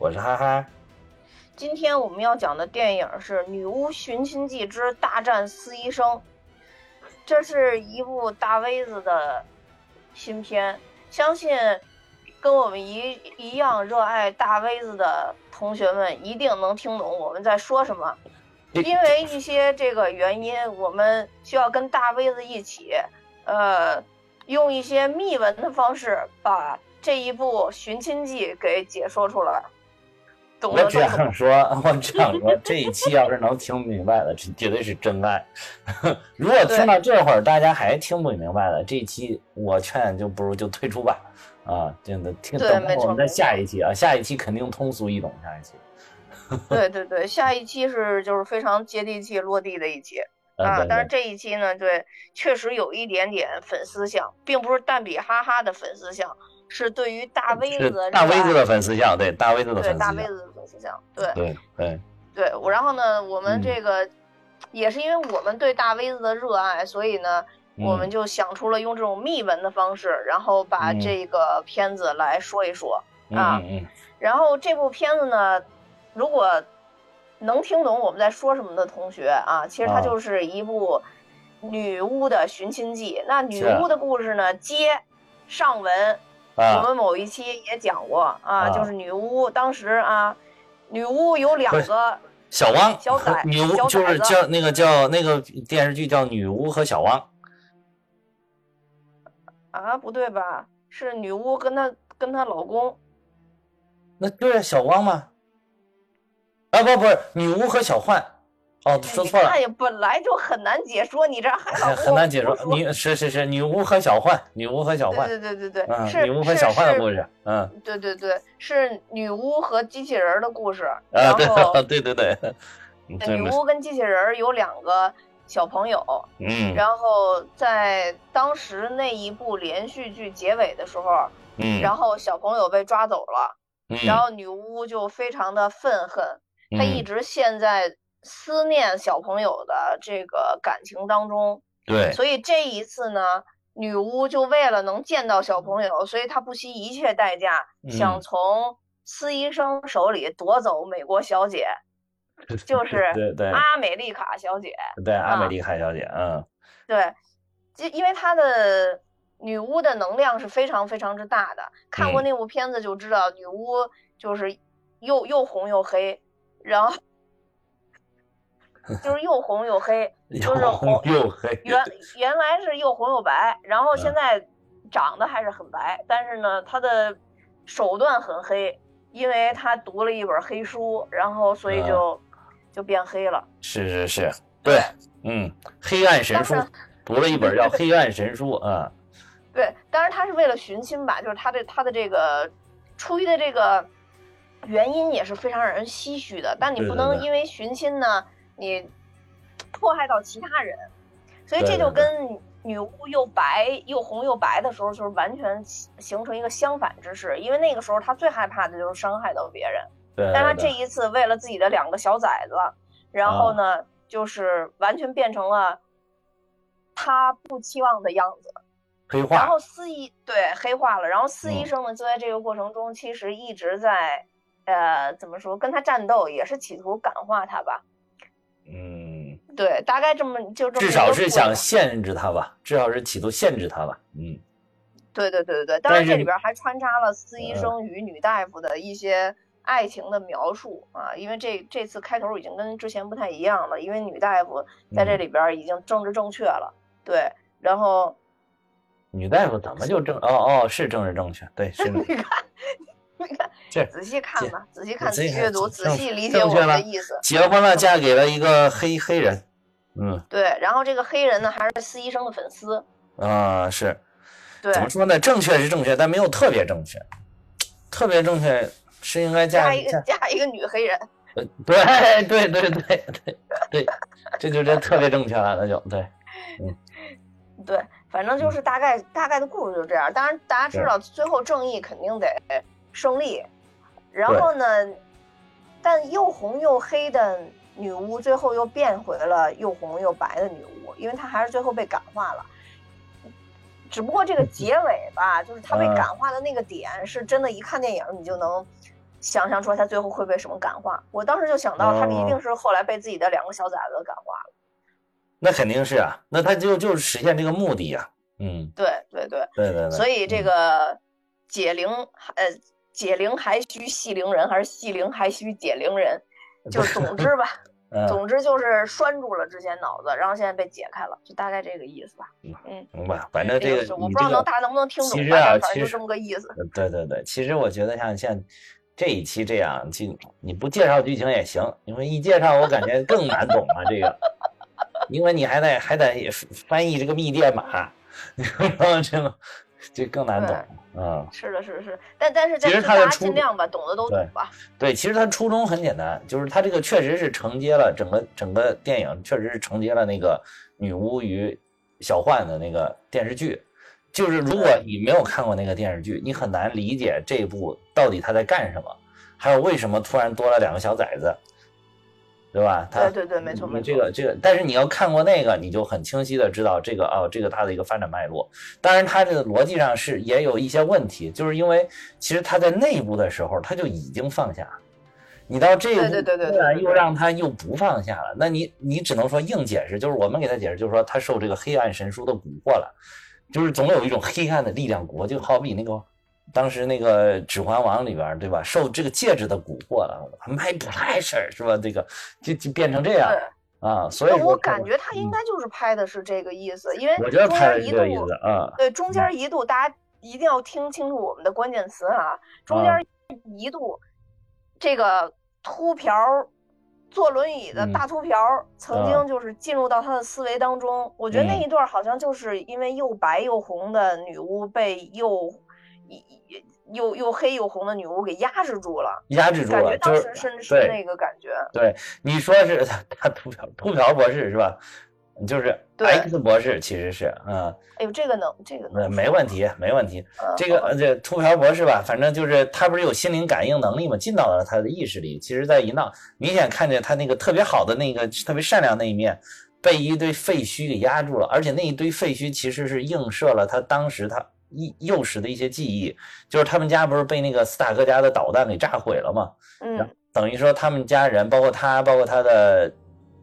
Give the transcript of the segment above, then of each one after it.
我是蛋比，我是哈哈。今天我们要讲的电影是《女巫寻亲记之大战司医生》，这是一部大 V 子的新片，相信跟我们一一样热爱大 V 子的同学们一定能听懂我们在说什么。因为一些这个原因，我们需要跟大 V 子一起，呃，用一些秘闻的方式把这一部寻亲记给解说出来。我这样说，我这样说，这一期要是能听明白了，这绝对是真爱。如果听到这会儿大家还听不明白了，这一期我劝就不如就退出吧。啊，真的听等我们再下一期啊，下一期肯定通俗易懂。下一期。对对对，下一期是就是非常接地气、落地的一期啊。但是这一期呢，对，确实有一点点粉丝向，并不是蛋比哈哈的粉丝向。是对于大 V 子，大 V 子的粉丝像，对大 V 子的粉丝，对大 V 子的粉丝像，对对对对。我然后呢，我们这个也是因为我们对大 V 子的热爱，所以呢，我们就想出了用这种秘闻的方式，然后把这个片子来说一说啊。然后这部片子呢，如果能听懂我们在说什么的同学啊，其实它就是一部女巫的寻亲记。那女巫的故事呢，接上文。我们某一期也讲过啊，就是女巫当时啊，女巫有两个小汪小崽，女巫就是叫那个叫那个电视剧叫《女巫和小汪》啊，不对吧？是女巫跟她跟她老公，那对小汪吗？啊不不是女巫和小幻。哦，说错了。哎呀，本来就很难解说，你这还很难解说。你是是是女巫和小幻，女巫和小幻。对对对对对，是女巫和小幻的故事。嗯，对对对，是女巫和机器人的故事。啊，对对对对。女巫跟机器人有两个小朋友。嗯。然后在当时那一部连续剧结尾的时候，嗯，然后小朋友被抓走了，嗯，然后女巫就非常的愤恨，她一直陷在。思念小朋友的这个感情当中，对，所以这一次呢，女巫就为了能见到小朋友，所以她不惜一切代价想从司医生手里夺走美国小姐，就是对对。阿美丽卡小姐，对阿美丽卡小姐，嗯，对，就因为她的女巫的能量是非常非常之大的，看过那部片子就知道，女巫就是又又红又黑，然后。就是又红又黑，就是红又黑。原原来是又红又白，然后现在长得还是很白，但是呢，他的手段很黑，因为他读了一本黑书，然后所以就就变黑了。是是是，对，嗯，黑暗神书，读了一本叫《黑暗神书》啊。对，当然他是为了寻亲吧，就是他的他的这个出于的这个原因也是非常让人唏嘘的，但你不能因为寻亲呢。你迫害到其他人，所以这就跟女巫又白又红又白的时候，就是完全形成一个相反之势。因为那个时候她最害怕的就是伤害到别人，对。但她这一次为了自己的两个小崽子，然后呢，就是完全变成了她不期望的样子，黑化。然后司医对黑化了，然后司医生呢就在这个过程中其实一直在呃怎么说跟他战斗，也是企图感化他吧。嗯，对，大概这么就这么。至少是想限制他吧，至少是企图限制他吧。嗯，对对对对对。当然这里边还穿插了司医生与女大夫的一些爱情的描述啊，因为这这次开头已经跟之前不太一样了，因为女大夫在这里边已经政治正确了。对，然后女大夫怎么就正？哦哦，是政治正确，对，是。你看。你看，仔细看吧，仔细看，仔细阅读，仔细理解我的意思。结婚了，嫁给了一个黑黑人，嗯，对。然后这个黑人呢，还是司医生的粉丝。啊，是。对。怎么说呢？正确是正确，但没有特别正确。特别正确是应该嫁一个嫁一个女黑人。呃，对对对对对对，这就这特别正确了，那就对，嗯，对，反正就是大概大概的故事就这样。当然，大家知道最后正义肯定得。胜利，然后呢？但又红又黑的女巫最后又变回了又红又白的女巫，因为她还是最后被感化了。只不过这个结尾吧，就是她被感化的那个点，是真的，一看电影你就能想象出来他最后会被什么感化。我当时就想到，他一定是后来被自己的两个小崽子感化了。那肯定是啊，那他就就是实现这个目的呀。嗯，对对对对对对。所以这个解铃呃解铃还须系铃人，还是系铃还须解铃人？就总之吧。总之就是拴住了之前脑子，然后现在被解开了，就大概这个意思吧。嗯，明白。反正这个我不知道能大家能不能听懂。其实啊，其实这么个意思。对对对，其实我觉得像像这一期这样，就你不介绍剧情也行，因为一介绍我感觉更难懂了。这个，因为你还得还得翻译这个密电码，然后这个就更难懂。嗯，是的，是的，是，但但是其实大家尽量吧，懂的都懂吧。对，其实他初衷很简单，就是他这个确实是承接了整个整个电影，确实是承接了那个女巫与小幻的那个电视剧。就是如果你没有看过那个电视剧，你很难理解这一部到底他在干什么，还有为什么突然多了两个小崽子。对吧？对对对，没错没错。这个这个，但是你要看过那个，你就很清晰的知道这个哦，这个它的一个发展脉络。当然，它这个逻辑上是也有一些问题，就是因为其实它在内部的时候他就已经放下，你到这一步突然又让他又不放下了，那你你只能说硬解释，就是我们给他解释，就是说他受这个黑暗神书的蛊惑了，就是总有一种黑暗的力量国，就好比那个。当时那个《指环王》里边，对吧？受这个戒指的蛊惑了，My pleasure，是吧？这个就就变成这样啊，所以我感觉他应该就是拍的是这个意思，因为我觉得拍的是这个意思啊。对，中间一度大家一定要听清楚我们的关键词啊，中间一度这个秃瓢坐轮椅的大秃瓢曾经就是进入到他的思维当中，我觉得那一段好像就是因为又白又红的女巫被又。又又黑又红的女巫给压制住了，压制住了，就是是那个感觉。对，你说是他秃瓢秃瓢博士是吧？就是 X 博士其实是，嗯。哎呦，这个能，这个能，没问题，没问题。这个这秃瓢博士吧，反正就是他不是有心灵感应能力嘛，进到了他的意识里。其实，在一闹，明显看见他那个特别好的那个特别善良那一面，被一堆废墟给压住了，而且那一堆废墟其实是映射了他当时他。幼幼时的一些记忆，就是他们家不是被那个斯塔克家的导弹给炸毁了吗？嗯，等于说他们家人，包括他，包括他的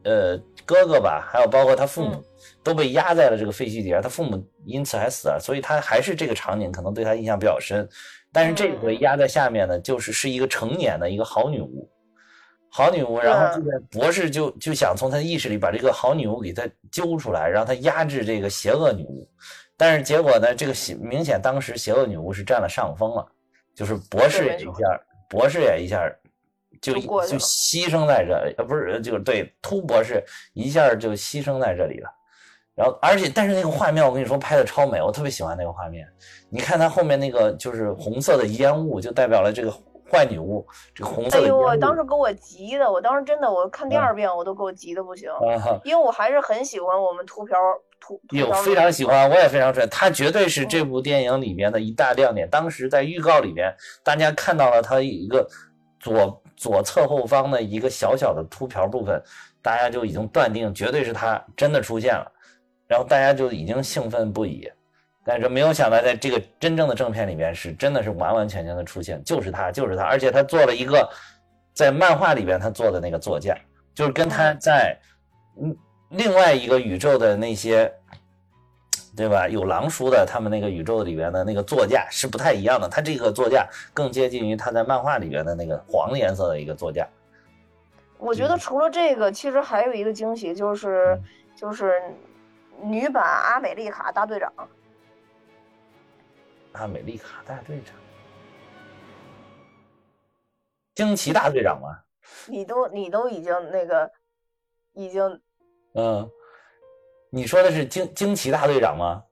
呃哥哥吧，还有包括他父母，都被压在了这个废墟底下。他父母因此还死了，所以他还是这个场景可能对他印象比较深。但是这回压在下面呢，就是是一个成年的一个好女巫，好女巫。然后这个博士就就想从他的意识里把这个好女巫给他揪出来，让他压制这个邪恶女巫。但是结果呢？这个明显当时邪恶女巫是占了上风了，就是博士也一下，博士也一下就就牺牲在这里，呃，不是，就是对秃博士一下就牺牲在这里了。然后，而且但是那个画面，我跟你说拍的超美，我特别喜欢那个画面。你看它后面那个就是红色的烟雾，就代表了这个坏女巫，这个红色的。哎呦，我当时给我急的，我当时真的，我看第二遍我都给我急的不行，因为我还是很喜欢我们秃瓢秃。有非常喜欢，我也非常喜欢，他绝对是这部电影里面的一大亮点。当时在预告里面，大家看到了他一个左左侧后方的一个小小的秃瓢部分，大家就已经断定绝对是他真的出现了，然后大家就已经兴奋不已。但是没有想到，在这个真正的正片里面，是真的是完完全全的出现，就是他，就是他，而且他做了一个在漫画里边他做的那个座驾，就是跟他在嗯。另外一个宇宙的那些，对吧？有狼叔的，他们那个宇宙里边的那个座驾是不太一样的。他这个座驾更接近于他在漫画里边的那个黄颜色的一个座驾。我觉得除了这个，其实还有一个惊喜，就是就是女版阿美丽卡大队长。阿美丽卡大队长，惊奇大队长吗？你都你都已经那个已经。嗯，你说的是惊惊奇大队长吗？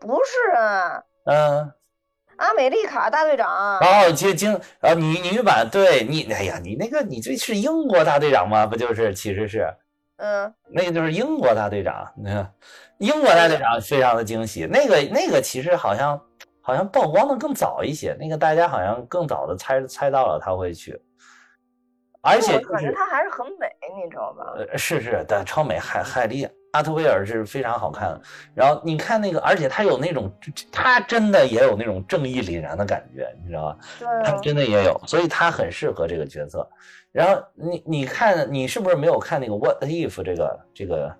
不是啊。嗯，阿美丽卡大队长。哦，惊惊啊，女女版，对你，哎呀，你那个你这是英国大队长吗？不就是，其实是，嗯，那个就是英国大队长。你看，英国大队长非常的惊喜。那个那个其实好像好像曝光的更早一些，那个大家好像更早的猜猜到了他会去。而且感觉他还是很美，你知道吧？呃，是是，但超美，海海莉阿特维尔是非常好看的。然后你看那个，而且他有那种，他真的也有那种正义凛然的感觉，你知道吧？对，他真的也有，所以他很适合这个角色。然后你你看，你是不是没有看那个 What If 这个这个？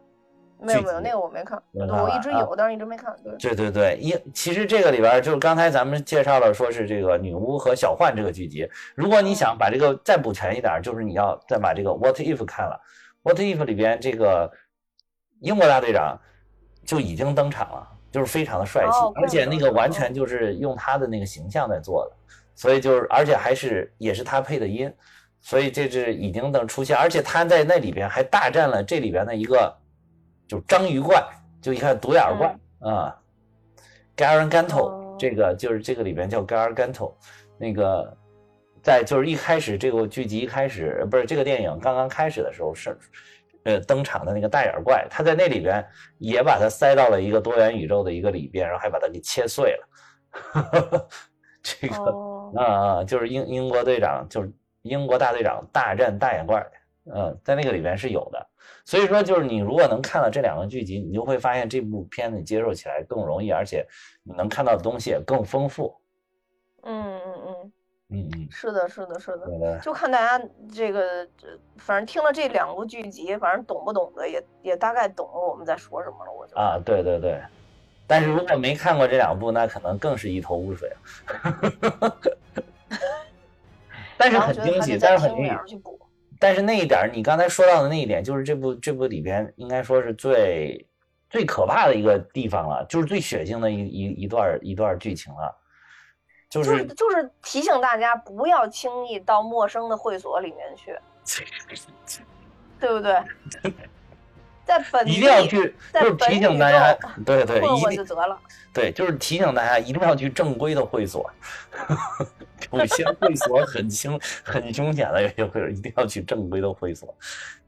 没有没有，那个我没看，我一直有，但是一直没看。对对对，一其实这个里边就是刚才咱们介绍了，说是这个女巫和小幻这个剧集。如果你想把这个再补全一点，就是你要再把这个 What If 看了。What If 里边这个英国大队长就已经登场了，就是非常的帅气，而且那个完全就是用他的那个形象在做的，所以就是而且还是也是他配的音，所以这是已经等出现，而且他在那里边还大战了这里边的一个。就章鱼怪，就一看独眼怪啊，Garanganto，这个就是这个里边叫 Garanganto，那个在就是一开始这个剧集一开始不是这个电影刚刚开始的时候是呃登场的那个大眼怪，他在那里边也把它塞到了一个多元宇宙的一个里边，然后还把它给切碎了，这个啊啊就是英英国队长就是英国大队长大战大眼怪，嗯，在那个里边是有的。所以说，就是你如果能看到这两个剧集，你就会发现这部片子接受起来更容易，而且你能看到的东西也更丰富。嗯嗯嗯嗯嗯，是的，是的，是的。就看大家这个，反正听了这两部剧集，反正懂不懂的也也大概懂了我们在说什么了。我就啊，对对对。但是如果没看过这两部，那可能更是一头雾水。但是很惊喜，但是很惊喜。但是那一点，你刚才说到的那一点，就是这部这部里边应该说是最最可怕的一个地方了，就是最血腥的一一一段一段剧情了，就是就是提醒大家不要轻易到陌生的会所里面去，对不对？在本一定要去，就是提醒大家，对对，一定就得了。对，就是提醒大家一定要去正规的会所，有些会所很凶很凶险的，有些会所一定要去正规的会所。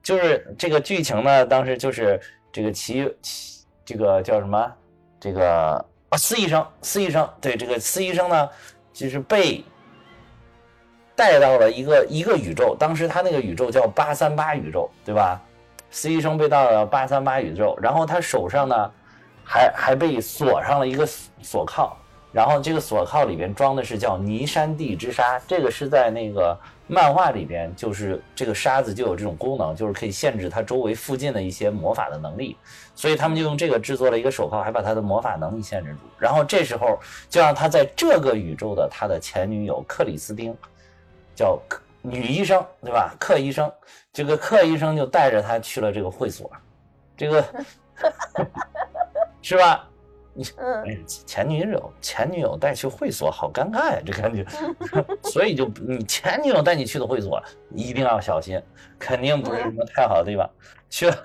就是这个剧情呢，当时就是这个齐齐这个叫什么？这个啊，司医生，司医生，对，这个司医生呢，就是被带到了一个一个宇宙，当时他那个宇宙叫八三八宇宙，对吧？司医生被到了八三八宇宙，然后他手上呢，还还被锁上了一个锁铐，然后这个锁铐里边装的是叫泥山地之沙，这个是在那个漫画里边，就是这个沙子就有这种功能，就是可以限制他周围附近的一些魔法的能力，所以他们就用这个制作了一个手铐，还把他的魔法能力限制住，然后这时候就让他在这个宇宙的他的前女友克里斯汀，叫克。女医生对吧？克医生，这个克医生就带着他去了这个会所，这个 是吧？你前女友前女友带去会所，好尴尬呀，这感觉。所以就你前女友带你去的会所，一定要小心，肯定不是什么太好的地方。去了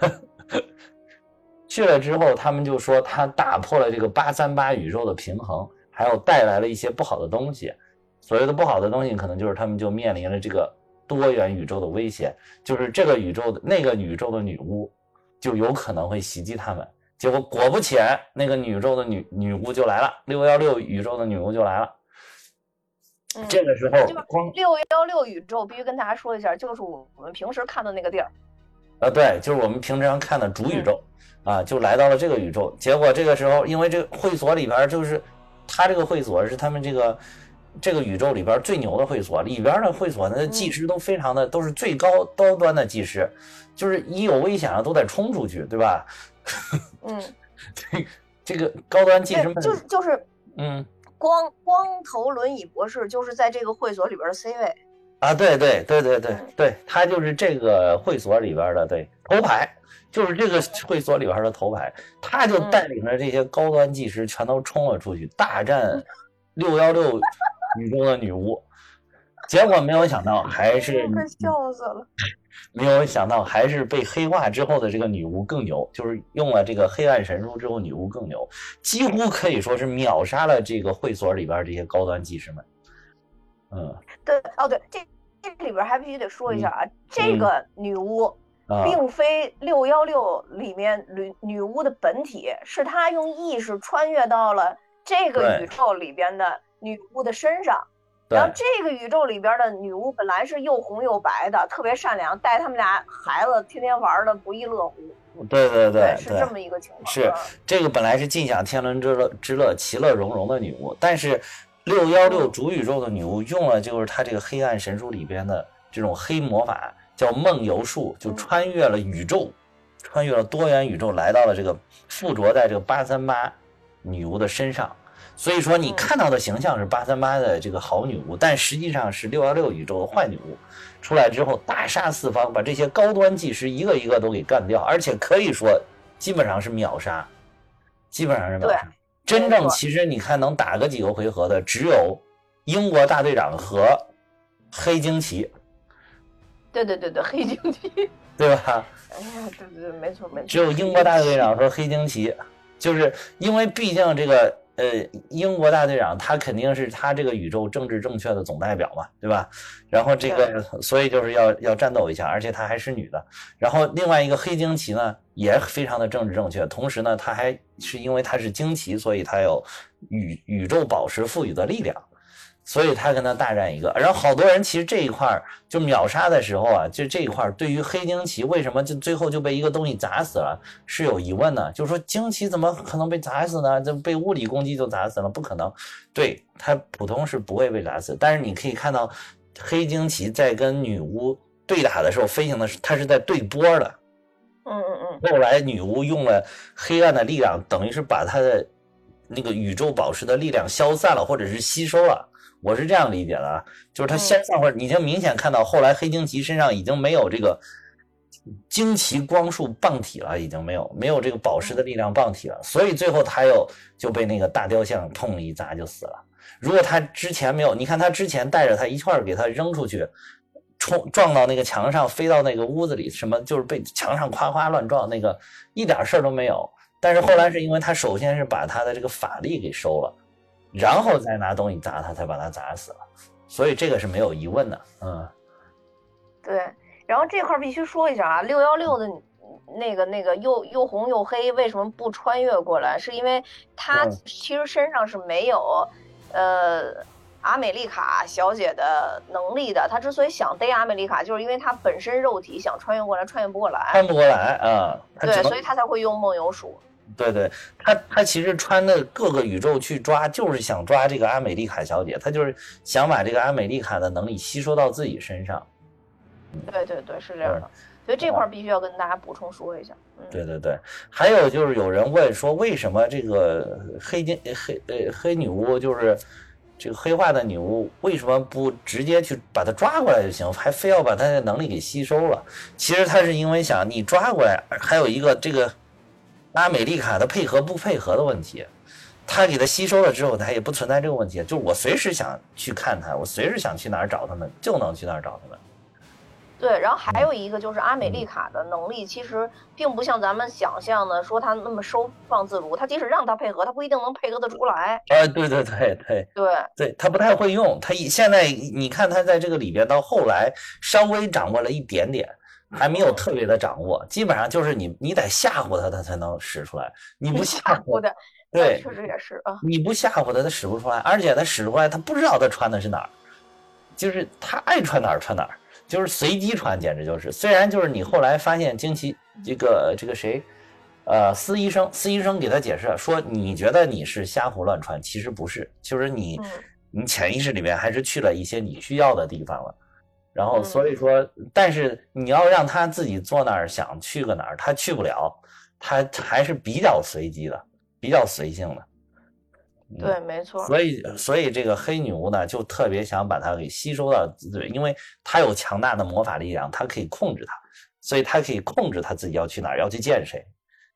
去了之后，他们就说他打破了这个八三八宇宙的平衡，还有带来了一些不好的东西。所谓的不好的东西，可能就是他们就面临了这个多元宇宙的危险，就是这个宇宙的那个宇宙的女巫就有可能会袭击他们。结果果不其然，那个宇宙的女女巫就来了，六幺六宇宙的女巫就来了。这个时候，光六幺六宇宙必须跟大家说一下，就是我们平时看的那个地儿。啊，对，就是我们平常看的主宇宙啊，就来到了这个宇宙。结果这个时候，因为这个会所里边就是他这个会所是他们这个。这个宇宙里边最牛的会所里边的会所，那技师都非常的都是最高高端的技师，就是一有危险了都得冲出去，对吧？嗯，这 这个高端技师就是就是嗯，光光头轮椅博士就是在这个会所里边的 C 位啊，对对对对对对，他就是这个会所里边的对头牌，就是这个会所里边的头牌，他就带领着这些高端技师全都冲了出去，大战六幺六。女中的女巫，结果没有想到还是 快笑死了。没有想到还是被黑化之后的这个女巫更牛，就是用了这个黑暗神书之后，女巫更牛，几乎可以说是秒杀了这个会所里边这些高端技师们。嗯，对，哦对，这这里边还必须得说一下啊，这个女巫并非六幺六里面女女巫的本体，是她用意识穿越到了这个宇宙里边的。女巫的身上，然后这个宇宙里边的女巫本来是又红又白的，特别善良，带他们俩孩子天天玩的不亦乐乎。对对对，是这么一个情况。是这个本来是尽享天伦之乐之乐，其乐融融的女巫，但是六幺六主宇宙的女巫用了就是她这个黑暗神书里边的这种黑魔法，叫梦游术，就穿越了宇宙，穿越了多元宇宙，来到了这个附着在这个八三八女巫的身上。所以说你看到的形象是八三八的这个好女巫，但实际上是六幺六宇宙的坏女巫。出来之后大杀四方，把这些高端技师一个一个都给干掉，而且可以说基本上是秒杀，基本上是秒杀。真正其实你看能打个几个回合的，只有英国大队长和黑惊奇。对对对对，黑惊奇，对吧？哎呀，对对对，没错没错。只有英国大队长和黑惊奇，就是因为毕竟这个。呃，英国大队长他肯定是他这个宇宙政治正确的总代表嘛，对吧？然后这个，所以就是要要战斗一下，而且她还是女的。然后另外一个黑惊奇呢，也非常的政治正确，同时呢，她还是因为她是惊奇，所以她有宇宇宙宝石赋予的力量。所以他跟他大战一个，然后好多人其实这一块就秒杀的时候啊，就这一块对于黑惊奇为什么就最后就被一个东西砸死了是有疑问的，就是说惊奇怎么可能被砸死呢？就被物理攻击就砸死了，不可能。对他普通是不会被砸死，但是你可以看到黑惊奇在跟女巫对打的时候飞行的是他是在对波的。嗯嗯嗯。后来女巫用了黑暗的力量，等于是把他的那个宇宙宝石的力量消散了，或者是吸收了。我是这样理解的啊，就是他先上会，已经明显看到后来黑惊奇身上已经没有这个惊奇光束棒体了，已经没有没有这个宝石的力量棒体了，所以最后他又就被那个大雕像痛一砸就死了。如果他之前没有，你看他之前带着他一块儿给他扔出去，冲撞到那个墙上，飞到那个屋子里，什么就是被墙上夸夸乱撞，那个一点事儿都没有。但是后来是因为他首先是把他的这个法力给收了。然后再拿东西砸他，才把他砸死了，所以这个是没有疑问的，嗯，对。然后这块必须说一下啊，六幺六的那个那个又又红又黑，为什么不穿越过来？是因为他其实身上是没有呃阿美丽卡小姐的能力的。他之所以想逮阿美丽卡，就是因为他本身肉体想穿越过来，穿越不过来，穿不过来啊。对，所以他才会用梦游术。对对，他他其实穿的各个宇宙去抓，就是想抓这个阿美丽卡小姐，他就是想把这个阿美丽卡的能力吸收到自己身上。对对对，是这样的，所以这块必须要跟大家补充说一下。对对对，还有就是有人问说，为什么这个黑金黑呃黑女巫就是这个黑化的女巫，为什么不直接去把她抓过来就行，还非要把她的能力给吸收了？其实她是因为想你抓过来，还有一个这个。阿美丽卡的配合不配合的问题，他给他吸收了之后，他也不存在这个问题。就是我随时想去看他，我随时想去哪儿找他们，就能去哪儿找他们。对，然后还有一个就是阿美丽卡的能力，其实并不像咱们想象的说他那么收放自如。他即使让他配合，他不一定能配合得出来。哎，对对对对对对，他不太会用。他现在你看他在这个里边，到后来稍微掌握了一点点。还没有特别的掌握，基本上就是你你得吓唬他，他才能使出来。你不吓唬的，对，确实也是啊。你不吓唬他，他使不出来。而且他使出来，他不知道他穿的是哪儿，就是他爱穿哪儿穿哪儿，就是随机穿，简直就是。虽然就是你后来发现惊奇这个这个谁，呃，司医生，司医生给他解释说，你觉得你是瞎胡乱穿，其实不是，就是你你潜意识里面还是去了一些你需要的地方了。然后所以说，但是你要让他自己坐那儿想去个哪儿，他去不了，他还是比较随机的，比较随性的。对，没错。所以，所以这个黑女巫呢，就特别想把它给吸收到，对，因为她有强大的魔法力量，她可以控制它，所以她可以控制她自己要去哪儿，要去见谁，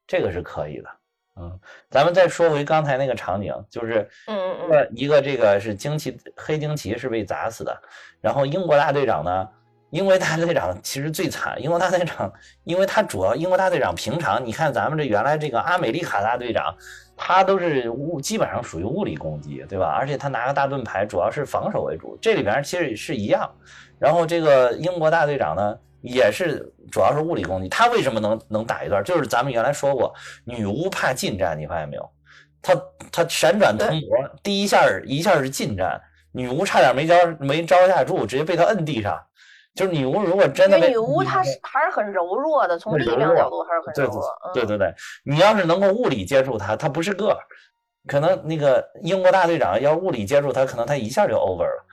这个是可以的。嗯，咱们再说回刚才那个场景，就是，嗯一个一个这个是惊奇黑惊奇是被砸死的，然后英国大队长呢，英国大队长其实最惨，英国大队长，因为他主要英国大队长平常你看咱们这原来这个阿美丽卡大队长，他都是物基本上属于物理攻击，对吧？而且他拿个大盾牌，主要是防守为主，这里边其实是一样，然后这个英国大队长呢。也是，主要是物理攻击。他为什么能能打一段？就是咱们原来说过，女巫怕近战，你发现没有？他他闪转腾挪，第一下一下是近战，女巫差点没招没招架住，直接被他摁地上。就是女巫如果真的，女巫她是还是很柔弱的，从力量角度还是很柔弱。对对对，你要是能够物理接触她，她不是个，可能那个英国大队长要物理接触她，可能她一下就 over 了。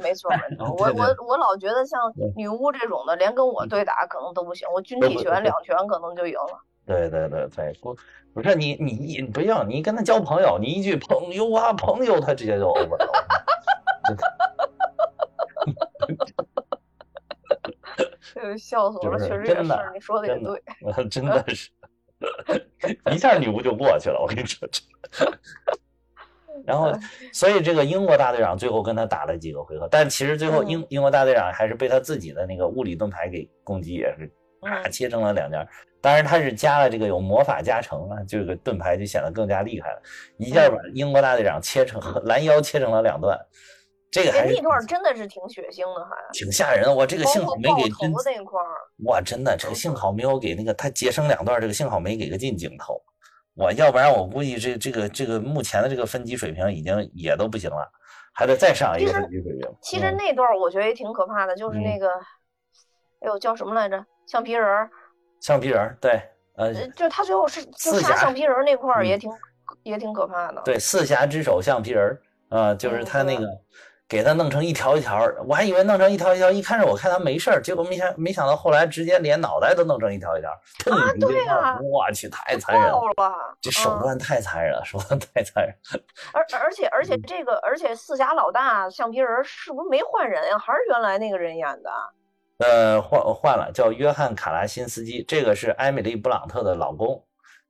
没错没错，我我我老觉得像女巫这种的，连跟我对打可能都不行，我军体拳两拳可能就赢了。对对对对，不不是你你你不要你跟他交朋友，你一句朋友啊朋友，他直接就 over 了。笑死我了，确实也是，你说的也对，真的是，一下女巫就过去了，我跟你说。然后，所以这个英国大队长最后跟他打了几个回合，但其实最后英英国大队长还是被他自己的那个物理盾牌给攻击，也是啪切成了两截。当然他是加了这个有魔法加成啊，这个盾牌就显得更加厉害了，一下把英国大队长切成拦腰切成了两段。这个还那段真的是挺血腥的，还挺吓人的。我这个幸好没给真那块儿，哇，真的这个幸好没有给那个他截成两段，这个幸好没给个近镜头。我要不然我估计这这个这个目前的这个分级水平已经也都不行了，还得再上一个分级水平。其实那段我觉得也挺可怕的，就是那个，哎呦叫什么来着？橡皮人儿。橡皮人儿，对，呃，就他最后是就杀橡皮人那块儿也挺也挺可怕的。对，四侠之首橡皮人儿啊，就是他那个。给他弄成一条一条，我还以为弄成一条一条，一开始我看他没事儿，结果没想没想到后来直接连脑袋都弄成一条一条。啊，对啊，我去，太残忍了，这手段太残忍了，手段太残忍。而而且而且这个而且四侠老大橡皮人是不是没换人呀？还是原来那个人演的？呃，换换了，叫约翰卡拉辛斯基，这个是艾米丽布朗特的老公。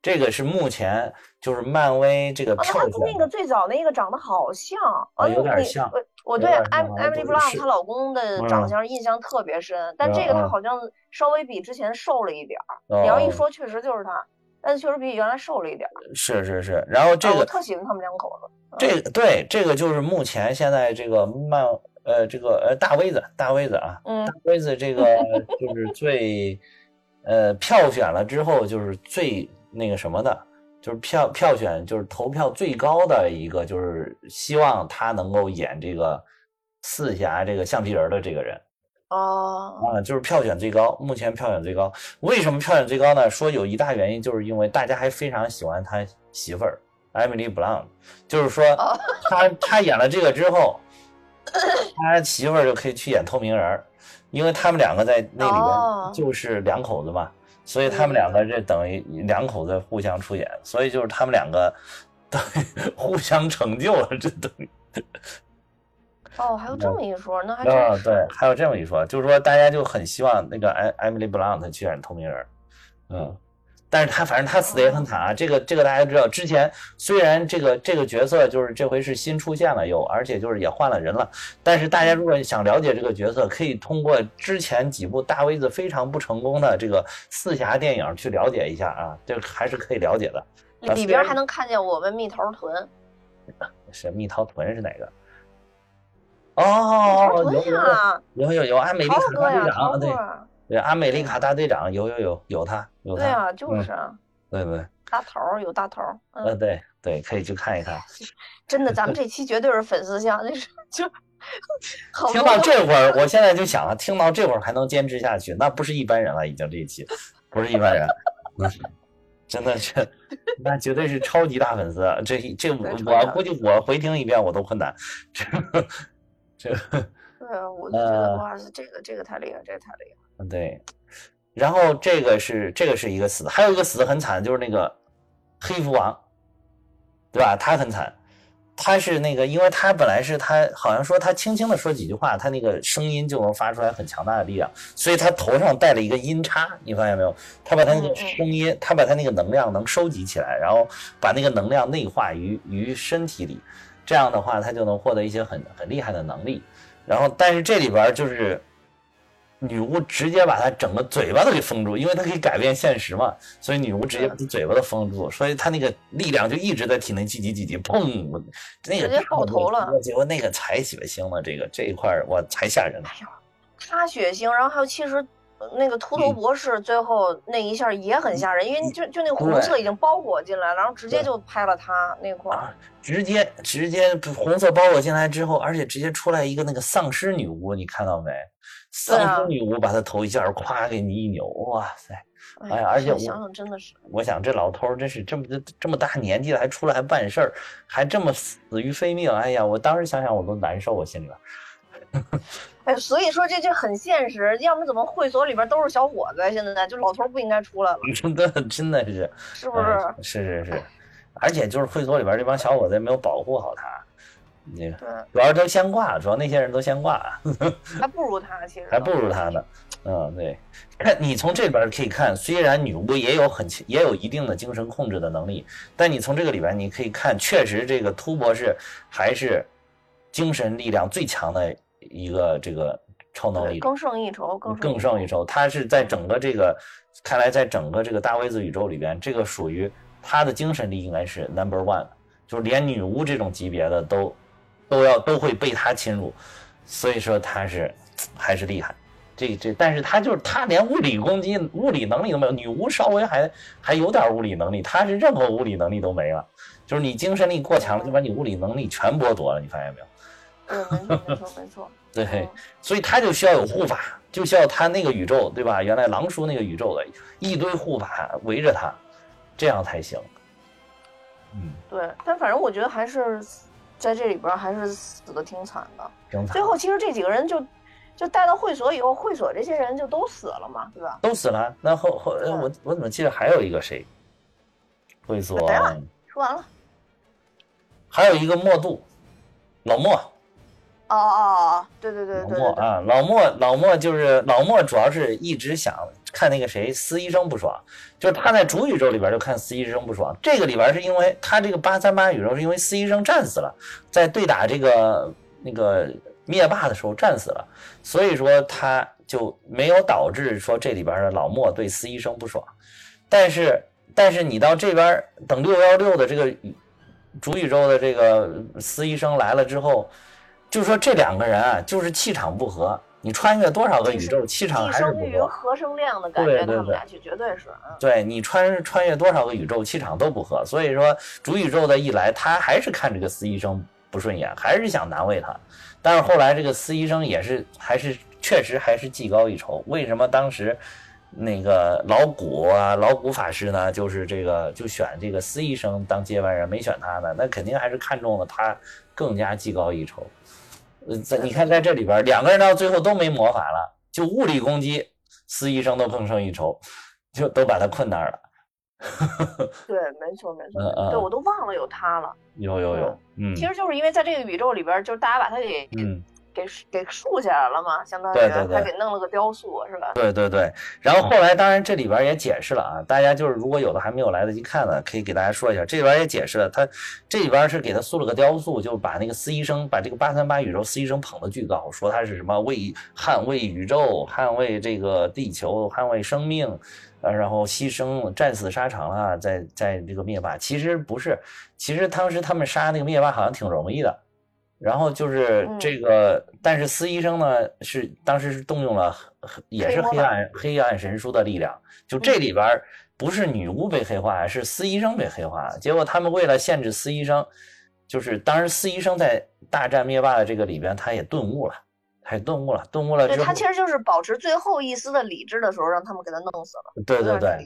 这个是目前就是漫威这个票选，跟那个最早那个长得好像，啊，有点像。我对艾艾米丽布朗她老公的长相印象特别深，但这个他好像稍微比之前瘦了一点儿。你要一说，确实就是他，但确实比原来瘦了一点儿。是是是，然后这个我特喜欢他们两口子。这个对，这个就是目前现在这个漫呃这个呃大 V 子大 V 子啊，大 V 子这个就是最呃票选了之后就是最。那个什么的，就是票票选，就是投票最高的一个，就是希望他能够演这个四侠这个橡皮人的这个人。哦，啊，就是票选最高，目前票选最高。为什么票选最高呢？说有一大原因，就是因为大家还非常喜欢他媳妇儿艾米丽布朗，就是说他他演了这个之后，他媳妇儿就可以去演透明人，因为他们两个在那里边就是两口子嘛。所以他们两个这等于两口子互相出演，所以就是他们两个等于 互相成就了，这等于。哦，还有这么一说，那还真是。对，还有这么一说，就是说大家就很希望那个艾艾米丽布朗特去演透明人，嗯。但是他反正他死的也很惨啊，这个这个大家知道。之前虽然这个这个角色就是这回是新出现了又，而且就是也换了人了，但是大家如果想了解这个角色，可以通过之前几部大威子非常不成功的这个四侠电影去了解一下啊，这还是可以了解的。里边还能看见我们蜜桃臀。是蜜桃臀是哪个？哦，有有有有，啊美丽卡队长对。对，阿美丽卡大队长有有有有他有他，对啊，就是啊，对对，大头有大头，嗯，对对，可以去看一看。真的，咱们这期绝对是粉丝向，那是就。听到这会儿，我现在就想了，听到这会儿还能坚持下去，那不是一般人了，已经这一期不是一般人，真的是，那绝对是超级大粉丝。这这我估计我回听一遍我都困难。这 这，对啊，我就觉得哇塞，这个这个太厉害，这个太厉害。嗯，对，然后这个是这个是一个死，还有一个死的很惨，就是那个黑蝠王，对吧？他很惨，他是那个，因为他本来是他好像说他轻轻的说几句话，他那个声音就能发出来很强大的力量，所以他头上带了一个音叉，你发现没有？他把他那个声音，他把他那个能量能收集起来，然后把那个能量内化于于身体里，这样的话他就能获得一些很很厉害的能力。然后，但是这里边就是。女巫直接把他整个嘴巴都给封住，因为他可以改变现实嘛，所以女巫直接把他嘴巴都封住，所以他那个力量就一直在体内聚集聚集，砰，那个直接爆头了。结果那个才血腥呢，这个这一块我才吓人。哎呀，他血腥，然后还有其实那个秃头博士最后那一下也很吓人，因为就就那个红色已经包裹进来，然后直接就拍了他那块儿，直接直接红色包裹进来之后，而且直接出来一个那个丧尸女巫，你看到没？丧尸女巫把他头一下夸给你一扭，哇塞！哎呀，而且我想想真的是，我想这老头真是这么这么大年纪了还出来还办事儿，还这么死于非命，哎呀，我当时想想我都难受，我心里边。哎，所以说这这很现实，要么怎么会所里边都是小伙子？现在就老头不应该出来了，真的真的是，是不是？是是是，而且就是会所里边这帮小伙子也没有保护好他，那个主要是都先挂，主要那些人都先挂，还不如他其实还不如他呢。嗯，对，看你从这边可以看，虽然女巫也有很也有一定的精神控制的能力，但你从这个里边你可以看，确实这个秃博士还是精神力量最强的一个这个超能力，更胜一筹，更更胜一筹。他是在整个这个看来，在整个这个大威子宇宙里边，这个属于他的精神力应该是 number one，就是连女巫这种级别的都都要都会被他侵入，所以说他是还是厉害。这这，但是他就是他连物理攻击、物理能力都没有。女巫稍微还还有点物理能力，他是任何物理能力都没了。就是你精神力过强了，就把你物理能力全剥夺了。你发现没有？对，没错，没错，没错。对，所以他就需要有护法，就需要他那个宇宙，对吧？原来狼叔那个宇宙的一堆护法围着他，这样才行。嗯，对。但反正我觉得还是在这里边还是死的挺惨的。挺惨。最后其实这几个人就。就带到会所以后，会所这些人就都死了嘛，对吧？都死了。那后后我我怎么记得还有一个谁？会所。说完了。还有一个莫度，老莫。哦哦哦，对对对对。老莫啊，老莫老莫就是老莫，主要是一直想看那个谁司医生不爽，就是他在主宇宙里边就看司医生不爽。这个里边是因为他这个八三八宇宙是因为司医生战死了，在对打这个那个。灭霸的时候战死了，所以说他就没有导致说这里边的老莫对司医生不爽。但是，但是你到这边等六幺六的这个主宇宙的这个司医生来了之后，就说这两个人啊，就是气场不合。你穿越多少个宇宙，气场还是不合。合生量的感觉，他们俩就绝对是。对你穿穿越多少个宇宙，气场都不合。所以说主宇宙的一来，他还是看这个司医生不顺眼，还是想难为他。但是后来这个司医生也是还是确实还是技高一筹。为什么当时那个老古啊老古法师呢？就是这个就选这个司医生当接班人，没选他呢？那肯定还是看中了他更加技高一筹。呃，在你看在这里边，两个人到最后都没魔法了，就物理攻击，司医生都更胜一筹，就都把他困那儿了。对，没错没错，对我都忘了有他了。有有有，嗯，其实就是因为在这个宇宙里边，就是大家把他给嗯给给竖起来了嘛，相当于他给弄了个雕塑，是吧？对对对。然后后来，当然这里边也解释了啊，大家就是如果有的还没有来得及看的，可以给大家说一下，这里边也解释了，他这里边是给他塑了个雕塑，就把那个司医生把这个八三八宇宙司医生捧得巨高，说他是什么为捍卫宇宙、捍卫这个地球、捍卫生命。呃，然后牺牲战死沙场了，在在这个灭霸，其实不是，其实当时他们杀那个灭霸好像挺容易的，然后就是这个，但是司医生呢是当时是动用了，也是黑暗黑暗神书的力量，就这里边不是女巫被黑化，是司医生被黑化，结果他们为了限制司医生，就是当时司医生在大战灭霸的这个里边，他也顿悟了。太顿悟了，顿悟了之后，他其实就是保持最后一丝的理智的时候，让他们给他弄死了。对对对，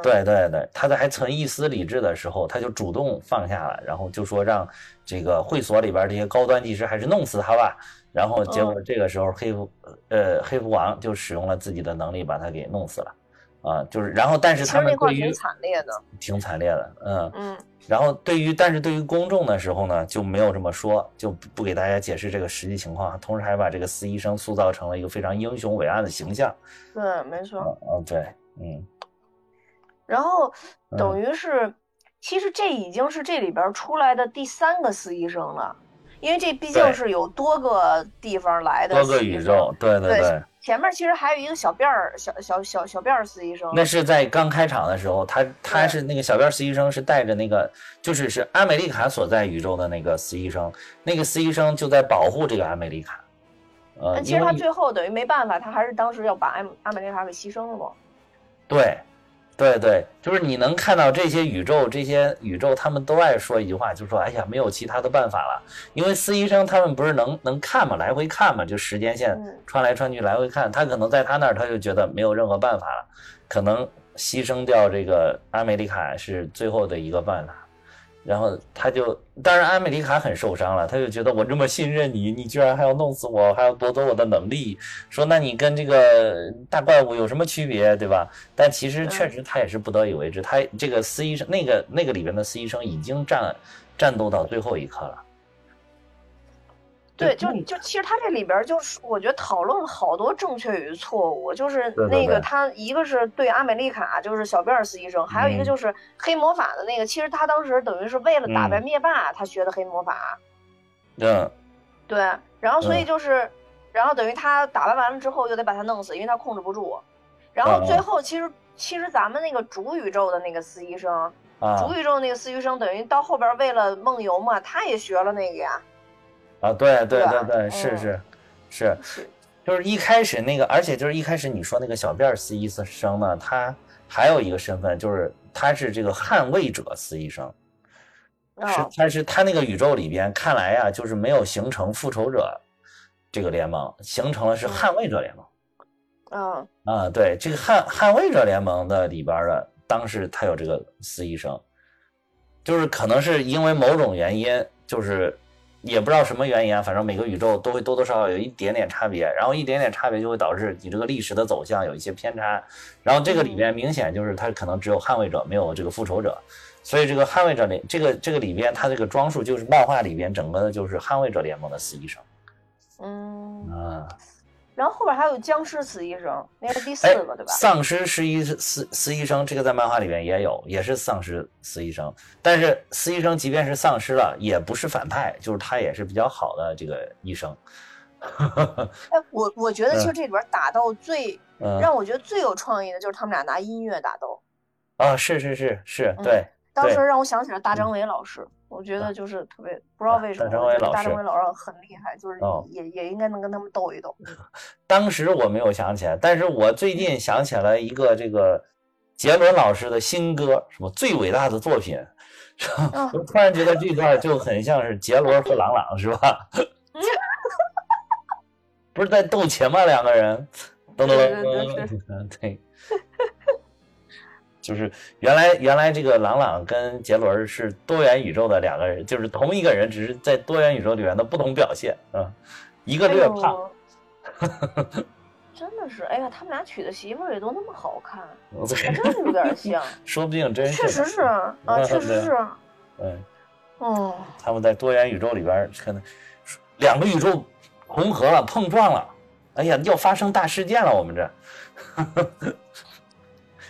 对对对，他在还存一丝理智的时候，他就主动放下了，然后就说让这个会所里边这些高端技师还是弄死他吧。然后结果这个时候黑蝠呃黑蝠王就使用了自己的能力把他给弄死了。啊，就是，然后，但是他们对于挺惨烈的，挺惨烈的，嗯嗯。然后对于，但是对于公众的时候呢，就没有这么说，就不给大家解释这个实际情况，同时还把这个司医生塑造成了一个非常英雄伟岸的形象。对，没错。嗯，对，嗯。然后等于是，其实这已经是这里边出来的第三个司医生了，因为这毕竟是有多个地方来的多个宇宙，对对对。前面其实还有一个小辫儿，小小小小辫儿司医生。那是在刚开场的时候，他他是那个小辫儿司医生，是带着那个，就是是阿美丽卡所在宇宙的那个司医生，那个司医生就在保护这个阿美丽卡。呃，其实他最后等于没办法，他还是当时要把阿阿美丽卡给牺牲了嘛。对，对对，就是你能看到这些宇宙，这些宇宙他们都爱说一句话，就说：“哎呀，没有其他的办法了。”因为司医生他们不是能能看嘛，来回看嘛，就时间线穿来穿去来回看，他可能在他那儿他就觉得没有任何办法了，可能牺牲掉这个阿美丽卡是最后的一个办法。然后他就，当然，阿美丽卡很受伤了，他就觉得我这么信任你，你居然还要弄死我，还要夺走我的能力，说那你跟这个大怪物有什么区别，对吧？但其实确实他也是不得已为之，他这个司医生，那个那个里边的司医生已经战战斗到最后一刻了。对，就就其实他这里边就是，我觉得讨论了好多正确与错误，就是那个他一个是对阿美丽卡，就是小贝尔斯医生，还有一个就是黑魔法的那个，其实他当时等于是为了打败灭霸，他学的黑魔法。对，对，然后所以就是，然后等于他打败完了之后又得把他弄死，因为他控制不住。然后最后其实其实咱们那个主宇宙的那个司医生，主宇宙那个司医生等于到后边为了梦游嘛，他也学了那个呀。啊，对对对对，是是是，就是一开始那个，而且就是一开始你说那个小辫儿司医生呢，他还有一个身份，就是他是这个捍卫者司医生，是他是他那个宇宙里边看来呀，就是没有形成复仇者这个联盟，形成了是捍卫者联盟。嗯啊，对，这个捍捍卫者联盟的里边的，当时他有这个司医生，就是可能是因为某种原因，就是。也不知道什么原因啊，反正每个宇宙都会多多少少有一点点差别，然后一点点差别就会导致你这个历史的走向有一些偏差，然后这个里面明显就是它可能只有捍卫者没有这个复仇者，所以这个捍卫者里这个这个里边它这个装束就是漫画里边整个的就是捍卫者联盟的死医生，嗯啊。然后后边还有僵尸死医生，那是第四个对吧？丧尸死医死死医生，这个在漫画里面也有，也是丧尸死医生。但是死医生即便是丧尸了，也不是反派，就是他也是比较好的这个医生。哎，我我觉得其实这里边打斗最让我觉得最有创意的就是他们俩拿音乐打斗。啊，是是是是，对。当时让我想起了大张伟老师。我觉得就是特别不知道为什么，我觉得大张伟老师很厉害，就是也也应该能跟他们斗一斗。当时我没有想起来，但是我最近想起来一个这个杰伦老师的新歌，什么最伟大的作品，我突然觉得这段就很像是杰伦和朗朗，是吧？不是在斗琴吗？两个人，噔噔噔对。就是原来原来这个朗朗跟杰伦是多元宇宙的两个人，就是同一个人，只是在多元宇宙里面的不同表现啊。一个略胖，真的是，哎呀，他们俩娶的媳妇儿也都那么好看，还真的有点像。说不定真确实是 啊，确实是。嗯，哦，他们在多元宇宙里边可能两个宇宙融合了，碰撞了，哎呀，要发生大事件了，我们这。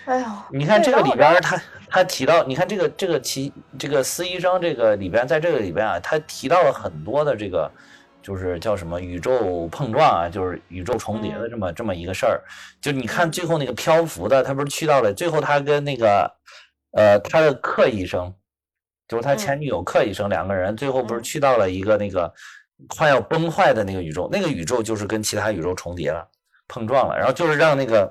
哎呦，你看这个里边，他他提到，你看这个这个其这个司医生这个里边，在这个里边啊，他提到了很多的这个，就是叫什么宇宙碰撞啊，就是宇宙重叠的这么这么一个事儿。就你看最后那个漂浮的，他不是去到了最后，他跟那个呃他的克医生，就是他前女友克医生两个人，最后不是去到了一个那个快要崩坏的那个宇宙，那个宇宙就是跟其他宇宙重叠了，碰撞了，然后就是让那个。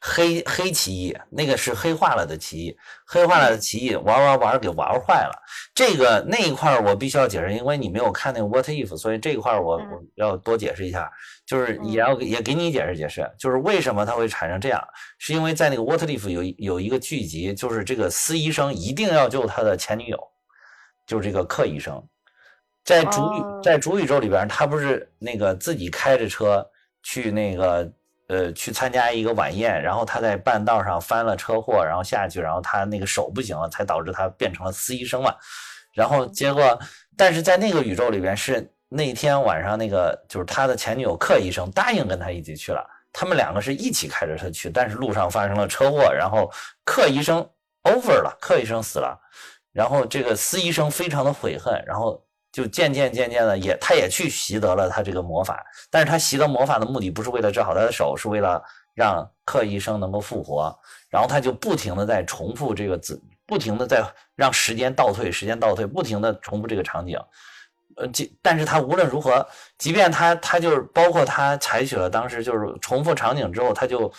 黑黑奇异，那个是黑化了的奇异，黑化了的奇异玩玩玩给玩坏了。这个那一块我必须要解释，因为你没有看那个 What If，所以这一块我我要多解释一下，就是也要也给你解释解释，就是为什么它会产生这样，是因为在那个 What If 有有一个剧集，就是这个司医生一定要救他的前女友，就是这个克医生，在主宇在主宇宙里边，他不是那个自己开着车去那个。呃，去参加一个晚宴，然后他在半道上翻了车祸，然后下去，然后他那个手不行了，才导致他变成了司医生嘛。然后结果，但是在那个宇宙里边，是那天晚上那个就是他的前女友克医生答应跟他一起去了，他们两个是一起开着车去，但是路上发生了车祸，然后克医生 over 了，克医生死了，然后这个司医生非常的悔恨，然后。就渐渐渐渐的也，他也去习得了他这个魔法，但是他习得魔法的目的不是为了治好他的手，是为了让克医生能够复活。然后他就不停的在重复这个字，不停的在让时间倒退，时间倒退，不停的重复这个场景。呃，即但是他无论如何，即便他他就是包括他采取了当时就是重复场景之后，他就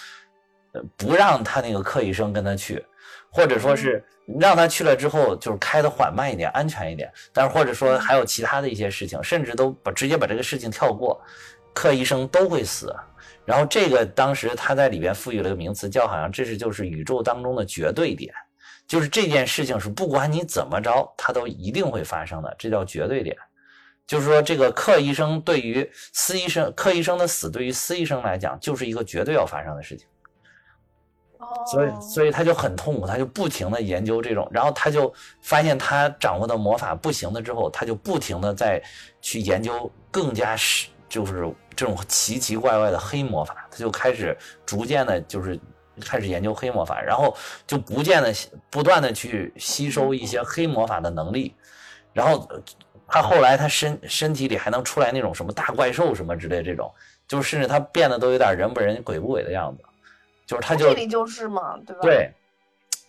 不让他那个柯医生跟他去，或者说是让他去了之后就是开的缓慢一点，安全一点，但是或者说还有其他的一些事情，甚至都把直接把这个事情跳过，克医生都会死。然后这个当时他在里边赋予了个名词，叫好像这是就是宇宙当中的绝对点，就是这件事情是不管你怎么着，它都一定会发生的，这叫绝对点。就是说，这个克医生对于司医生，克医生的死对于司医生来讲，就是一个绝对要发生的事情。所以，所以他就很痛苦，他就不停的研究这种，然后他就发现他掌握的魔法不行了之后，他就不停的在去研究更加是就是这种奇奇怪怪的黑魔法，他就开始逐渐的，就是开始研究黑魔法，然后就不见的不断的去吸收一些黑魔法的能力，然后。他后来，他身身体里还能出来那种什么大怪兽什么之类这种，就是甚至他变得都有点人不人鬼不鬼的样子，就是他就这里就是嘛，对吧？对，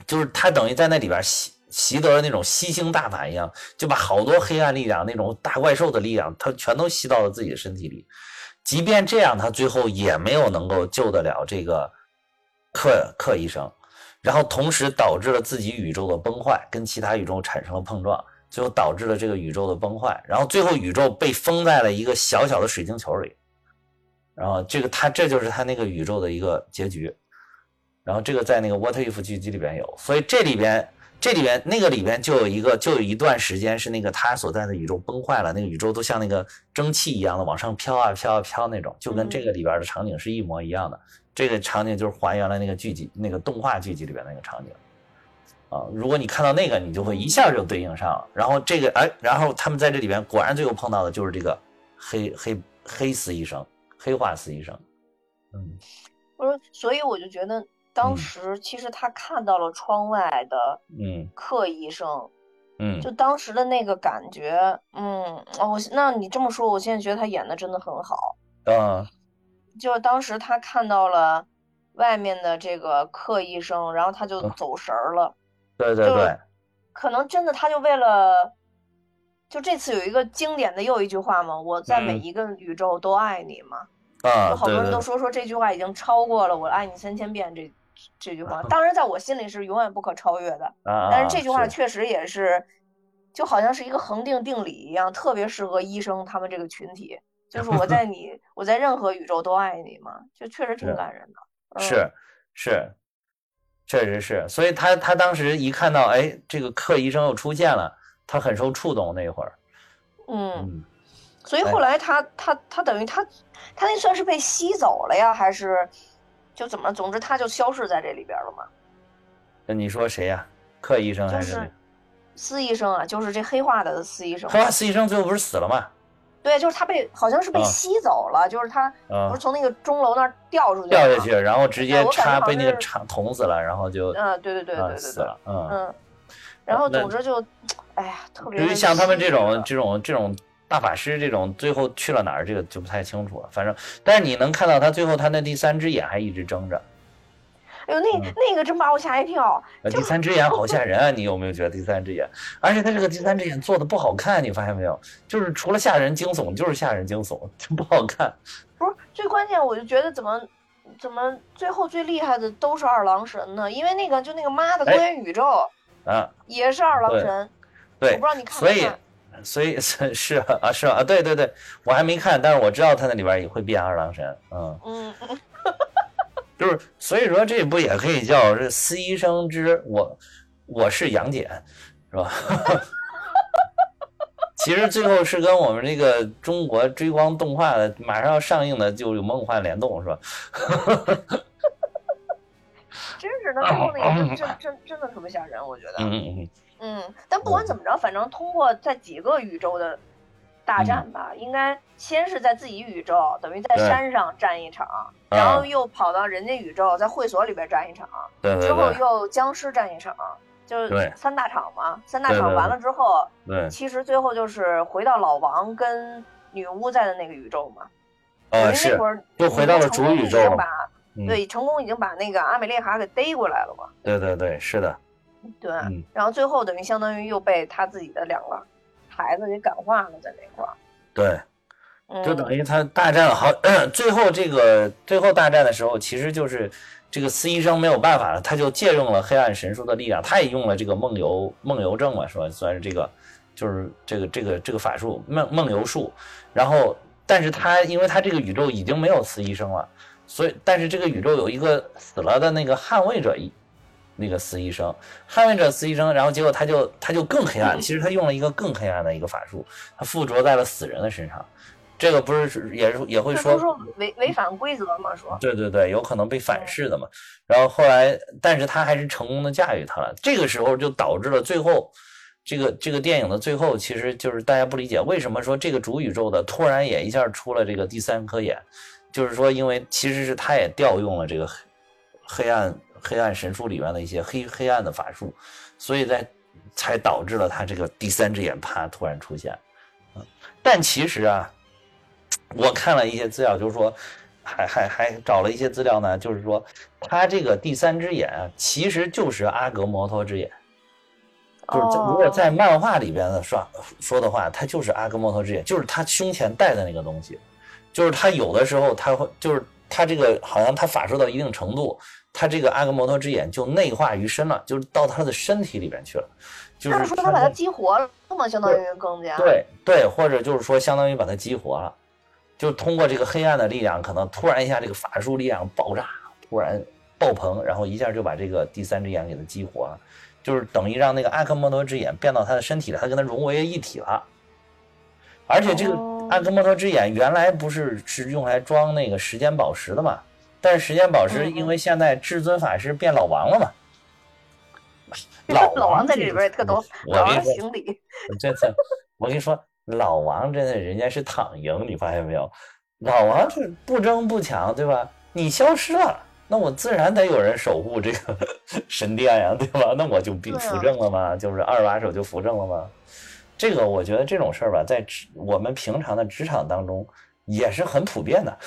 就是他等于在那里边习习得了那种吸星大法一样，就把好多黑暗力量、那种大怪兽的力量，他全都吸到了自己的身体里。即便这样，他最后也没有能够救得了这个克克医生，然后同时导致了自己宇宙的崩坏，跟其他宇宙产生了碰撞。最后导致了这个宇宙的崩坏，然后最后宇宙被封在了一个小小的水晶球里，然后这个他这就是他那个宇宙的一个结局，然后这个在那个 What If 剧集里边有，所以这里边这里边那个里边就有一个就有一段时间是那个他所在的宇宙崩坏了，那个宇宙都像那个蒸汽一样的往上飘啊飘啊飘那种，就跟这个里边的场景是一模一样的，这个场景就是还原了那个剧集那个动画剧集里边那个场景。啊，如果你看到那个，你就会一下就对应上了。然后这个，哎，然后他们在这里边果然最后碰到的就是这个黑黑黑死医生，黑化死医生。嗯，我说，所以我就觉得当时其实他看到了窗外的嗯克医生，嗯，就当时的那个感觉，嗯，我那你这么说，我现在觉得他演的真的很好。啊，就是当时他看到了外面的这个克医生，然后他就走神儿了。对对对，可能真的他就为了，就这次有一个经典的又一句话嘛，我在每一个宇宙都爱你嘛。啊，好多人都说说这句话已经超过了“我爱你三千遍”这这句话，当然在我心里是永远不可超越的。啊，但是这句话确实也是，就好像是一个恒定定理一样，特别适合医生他们这个群体。就是我在 你，我在任何宇宙都爱你嘛，就确实挺感人的。是是。确实是，所以他他当时一看到，哎，这个克医生又出现了，他很受触动。那会儿，嗯，所以后来他他他等于他他那算是被吸走了呀，还是就怎么？总之他就消失在这里边了嘛。那你说谁呀？克医生还是司医生啊？就是这黑化的司医生。黑化司医生最后不是死了吗？对，就是他被好像是被吸走了，就是他不是从那个钟楼那儿掉出去，掉下去，然后直接插被那个插捅死了，然后就嗯，对对对对对死了，嗯嗯，然后总之就，哎呀，特别。至于像他们这种这种这种大法师这种，最后去了哪儿，这个就不太清楚了。反正，但是你能看到他最后他那第三只眼还一直睁着。哎呦，那那个真把我吓一跳！第三只眼好吓人啊！你有没有觉得第三只眼？而且他这个第三只眼做的不好看，你发现没有？就是除了吓人惊悚，就是吓人惊悚，就不好看。不是最关键，我就觉得怎么怎么最后最厉害的都是二郎神呢？因为那个就那个妈的多元宇宙啊，也是二郎神。对，我不知道你看所以所以 是啊是啊对对对，我还没看，但是我知道他那里边也会变二郎神。嗯嗯。就是，所以说这不也可以叫这司医生之我，我是杨戬，是吧？其实最后是跟我们这个中国追光动画的马上要上映的就有梦幻联动，是吧？真是的，最后那个真真真真的特别吓人，我觉得。嗯嗯嗯。嗯，但不管怎么着，反正通过在几个宇宙的。大战吧，应该先是在自己宇宙，等于在山上战一场，然后又跑到人家宇宙，在会所里边战一场，之后又僵尸战一场，就是三大场嘛。三大场完了之后，其实最后就是回到老王跟女巫在的那个宇宙嘛。呃，是，又回到了主宇宙对，成功已经把那个阿美丽卡给逮过来了嘛。对对对，是的。对，然后最后等于相当于又被他自己的两个。孩子给感化了，在那块儿。对，就等于他大战了好，最后这个最后大战的时候，其实就是这个司医生没有办法了，他就借用了黑暗神书的力量，他也用了这个梦游梦游症嘛，说算是这个就是这个这个这个法术梦梦游术，然后但是他因为他这个宇宙已经没有司医生了，所以但是这个宇宙有一个死了的那个捍卫者一。那个死医生，捍卫者死医生，然后结果他就他就更黑暗。其实他用了一个更黑暗的一个法术，他附着在了死人的身上。这个不是也是也会说违违反规则嘛？说对对对，有可能被反噬的嘛。然后后来，但是他还是成功的驾驭他了。这个时候就导致了最后这个这个电影的最后，其实就是大家不理解为什么说这个主宇宙的突然也一下出了这个第三颗眼，就是说因为其实是他也调用了这个黑暗。黑暗神书里面的一些黑黑暗的法术，所以在才导致了他这个第三只眼啪突然出现。但其实啊，我看了一些资料，就是说，还还还找了一些资料呢，就是说，他这个第三只眼啊，其实就是阿格摩托之眼。就是如果在漫画里边的说说的话，他就是阿格摩托之眼，就是他胸前戴的那个东西。就是他有的时候他会，就是他这个好像他法术到一定程度。他这个阿格摩托之眼就内化于身了，就是到他的身体里边去了。就是说他把它激活了，那么相当于更加对对，或者就是说相当于把它激活了，就通过这个黑暗的力量，可能突然一下这个法术力量爆炸，突然爆棚，然后一下就把这个第三只眼给它激活了，就是等于让那个阿克摩托之眼变到他的身体了，他跟他融为一体了。而且这个阿克摩托之眼原来不是是用来装那个时间宝石的嘛？但是时间宝石，因为现在至尊法师变老王了嘛，老王在这里边也特多，老王行礼。这次我跟你说，老王真的人家是躺赢，你发现没有？老王是不争不抢，对吧？你消失了，那我自然得有人守护这个 神殿呀，对吧？那我就必扶正了嘛，就是二把手就扶正了嘛。这个我觉得这种事儿吧，在我们平常的职场当中也是很普遍的。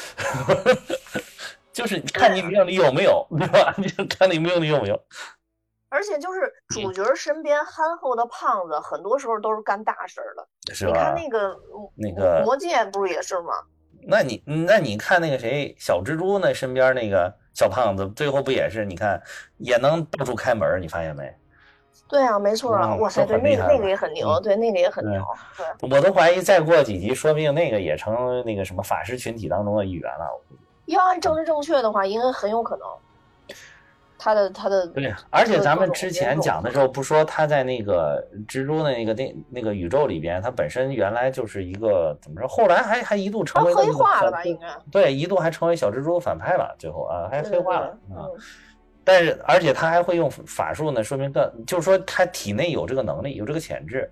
就是看你命里有没有，对吧？就看你命里有没有。而且就是主角身边憨厚的胖子，很多时候都是干大事儿的。是吧？你看那个那个魔戒不是也是吗？那你那你看那个谁小蜘蛛那身边那个小胖子，最后不也是？你看也能到处开门，你发现没？对啊，没错啊！哇塞，对那个那个也很牛，对那个也很牛。对，我都怀疑再过几集，说不定那个也成那个什么法师群体当中的一员了。要按政治正确的话，应该很有可能。他的他的对，而且咱们之前讲的时候，不说他在那个蜘蛛的那个那那个宇宙里边，他本身原来就是一个怎么说？后来还还一度成为黑化了吧？应该对，一度还成为小蜘蛛反派了。最后啊，还黑化了啊。但是而且他还会用法术呢，说明更就是说他体内有这个能力，有这个潜质。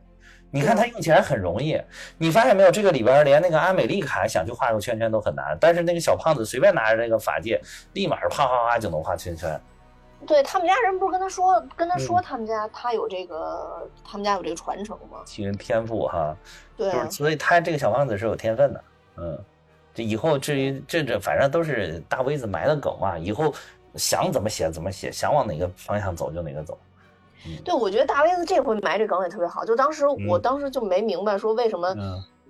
你看他用起来很容易，你发现没有？这个里边连那个阿美丽卡想去画个圈圈都很难，但是那个小胖子随便拿着那个法戒，立马啪啪啪就能画圈圈。对他们家人不是跟他说，跟他说他们家他有这个，他们家有这个传承吗？其实天赋哈，对，所以他这个小胖子是有天分的。嗯，这以后至于这这，反正都是大 V 子埋的梗嘛，以后想怎么写怎么写，想往哪个方向走就哪个走。对，我觉得大威子这回埋这梗也特别好。就当时，我当时就没明白，说为什么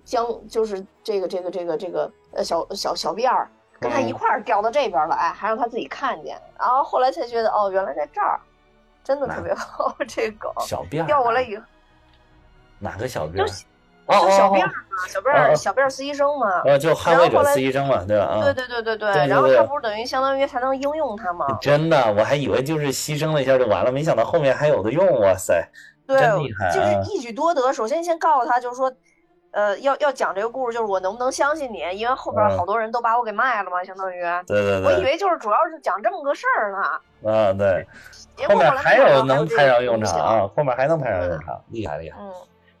将就是这个这个这个这个呃小小小辫儿跟他一块儿调到这边来，还让他自己看见。然后后来才觉得，哦，原来在这儿，真的特别好 这梗。小辫掉过来以后，哪个小辫？就小辫儿嘛，小辫儿，小辫儿实习生嘛，呃，就捍卫者实习生嘛，对吧？对对对对对。然后他不是等于相当于才能应用他吗？真的，我还以为就是牺牲了一下就完了，没想到后面还有的用，哇塞！对，真厉害，就是一举多得。首先先告诉他，就是说，呃，要要讲这个故事，就是我能不能相信你？因为后边好多人都把我给卖了嘛，相当于。对对对。我以为就是主要是讲这么个事儿呢。啊，对。后面还有能派上用场啊，后面还能派上用场，厉害厉害。嗯。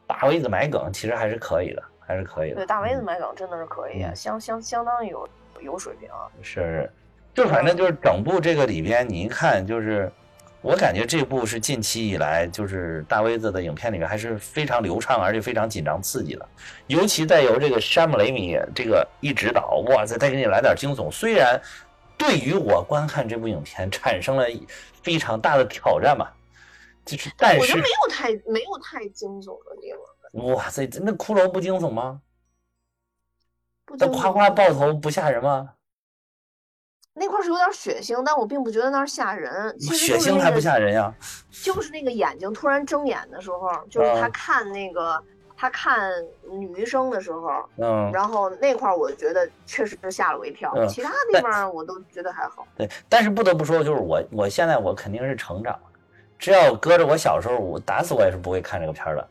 大 V 子买梗其实还是可以的。还是可以的，对大 V 子买梗真的是可以，相相相当有有水平。啊是，就反正就是整部这个里边，你一看就是，我感觉这部是近期以来就是大 V 子的影片里面还是非常流畅，而且非常紧张刺激的。尤其再由这个山姆雷米这个一指导，哇塞，再给你来点惊悚。虽然对于我观看这部影片产生了非常大的挑战吧，就是但是我觉得没有太没有太惊悚的地方。哇塞，那骷髅不惊悚吗？那夸夸爆头不吓人吗？那块是有点血腥，但我并不觉得那儿吓人。血腥还不吓人呀？就是那个眼睛突然睁眼的时候，就是他看那个他看女医生的时候，嗯，然后那块我觉得确实是吓了我一跳。其他地方我都觉得还好。对，但是不得不说，就是我我现在我肯定是成长了。只要搁着我小时候，我打死我也是不会看这个片儿的。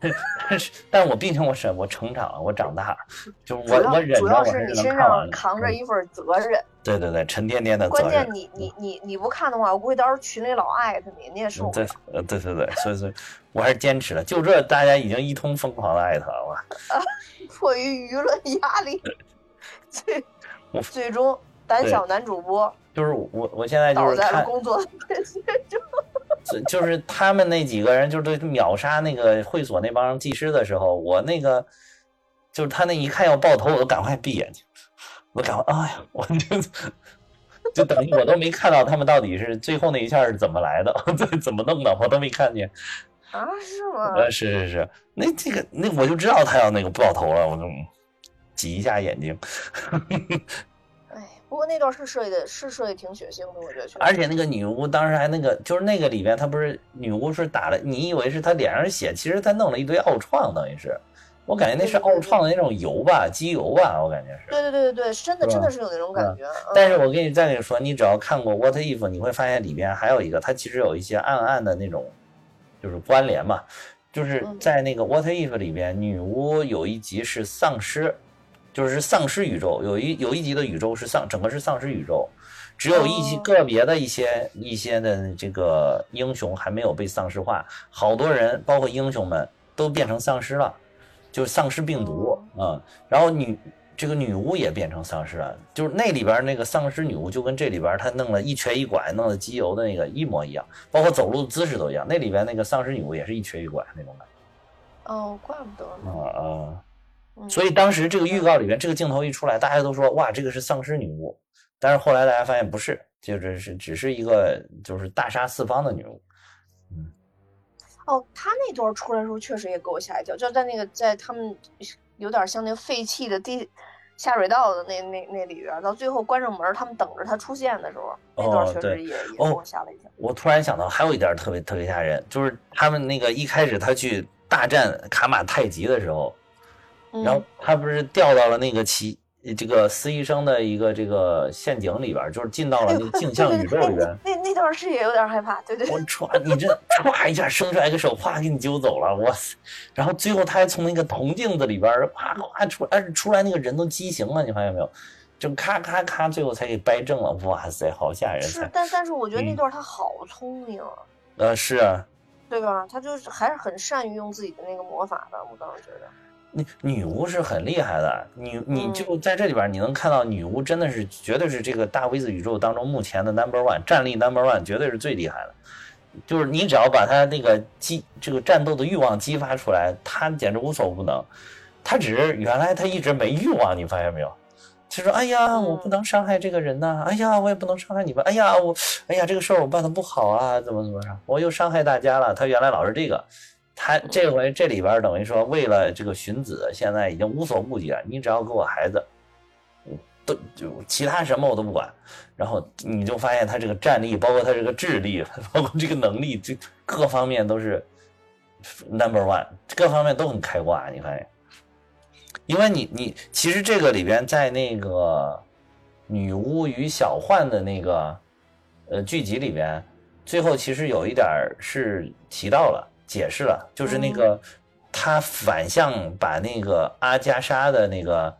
但是，但我毕竟我是我成长了，我长大了，就是我我忍着，我是你身上扛着一份责任。对对对，沉甸甸的责任。关键你你你你不看的话，我估计到时候群里老艾特你，你也受不了。对，呃，对对对，所以所以，我还是坚持了。就这，大家已经一通疯狂的艾特了。啊，迫于舆论压力，最最终胆小男主播就是我，我现在就是看工作 就。就是他们那几个人，就是秒杀那个会所那帮技师的时候，我那个就是他那一看要爆头，我都赶快闭眼睛，我赶快，哎呀，我就就等于我都没看到他们到底是最后那一下是怎么来的，怎么弄的，我都没看见啊？是吗？呃，是是是，那这个那我就知道他要那个爆头了，我就挤一下眼睛。不过那段是设计的，是设计挺血腥的，我觉得。而且那个女巫当时还那个，就是那个里边，她不是女巫是打了，你以为是她脸上血，其实她弄了一堆奥创，等于是，我感觉那是奥创的那种油吧，机油吧，我感觉是。对对对对对，真的真的是有那种感觉。但是我跟你再跟你说，你只要看过《What If》，你会发现里边还有一个，它其实有一些暗暗的那种，就是关联嘛，就是在那个《What If》里边，女巫有一集是丧尸。就是丧尸宇宙，有一有一集的宇宙是丧，整个是丧尸宇宙，只有一些个别的一些一些的这个英雄还没有被丧尸化，好多人包括英雄们都变成丧尸了，就是丧尸病毒啊。然后女这个女巫也变成丧尸了，就是那里边那个丧尸女巫就跟这里边她弄了一瘸一拐，弄的机油的那个一模一样，包括走路的姿势都一样。那里边那个丧尸女巫也是一瘸一拐那种感觉。哦，怪不得呢。啊啊。所以当时这个预告里面这个镜头一出来，大家都说哇，这个是丧尸女巫。但是后来大家发现不是，就是是只是一个就是大杀四方的女巫。嗯。哦，他那段出来的时候确实也给我吓一跳，就在那个在他们有点像那个废弃的地下水道的那那那里边，到最后关上门，他们等着他出现的时候，那段确实也也给我吓了一跳。我突然想到还有一点特别特别吓人，就是他们那个一开始他去大战卡马太极的时候。然后他不是掉到了那个奇这个司医生的一个这个陷阱里边，就是进到了那个 镜像宇宙里边。那那段是也有点害怕，对对。我歘，你这歘一下伸出来个手，啪给你揪走了，哇塞！然后最后他还从那个铜镜子里边啪啪出，但是出来那个人都畸形了，你发现没有？就咔咔咔，最后才给掰正了，哇塞，好吓人！是，但但是我觉得那段他好聪明啊。呃，是啊。对吧？他就是还是很善于用自己的那个魔法的，我当时觉得。女女巫是很厉害的，你你就在这里边，你能看到女巫真的是绝对是这个大 V 子宇宙当中目前的 number one 战力 number one，绝对是最厉害的。就是你只要把她那个激这个战斗的欲望激发出来，她简直无所不能。她只是原来她一直没欲望，你发现没有？就说哎呀，我不能伤害这个人呐，哎呀，我也不能伤害你们，哎呀，我哎呀，这个事儿我办的不好啊，怎么怎么着，我又伤害大家了。他原来老是这个。他这回这里边等于说，为了这个荀子，现在已经无所顾忌了。你只要给我孩子，都就其他什么我都不管。然后你就发现他这个战力，包括他这个智力，包括这个能力，这各方面都是 number one，各方面都很开挂。你发现？因为你你其实这个里边在那个女巫与小幻的那个呃剧集里边，最后其实有一点是提到了。解释了，就是那个他反向把那个阿加莎的那个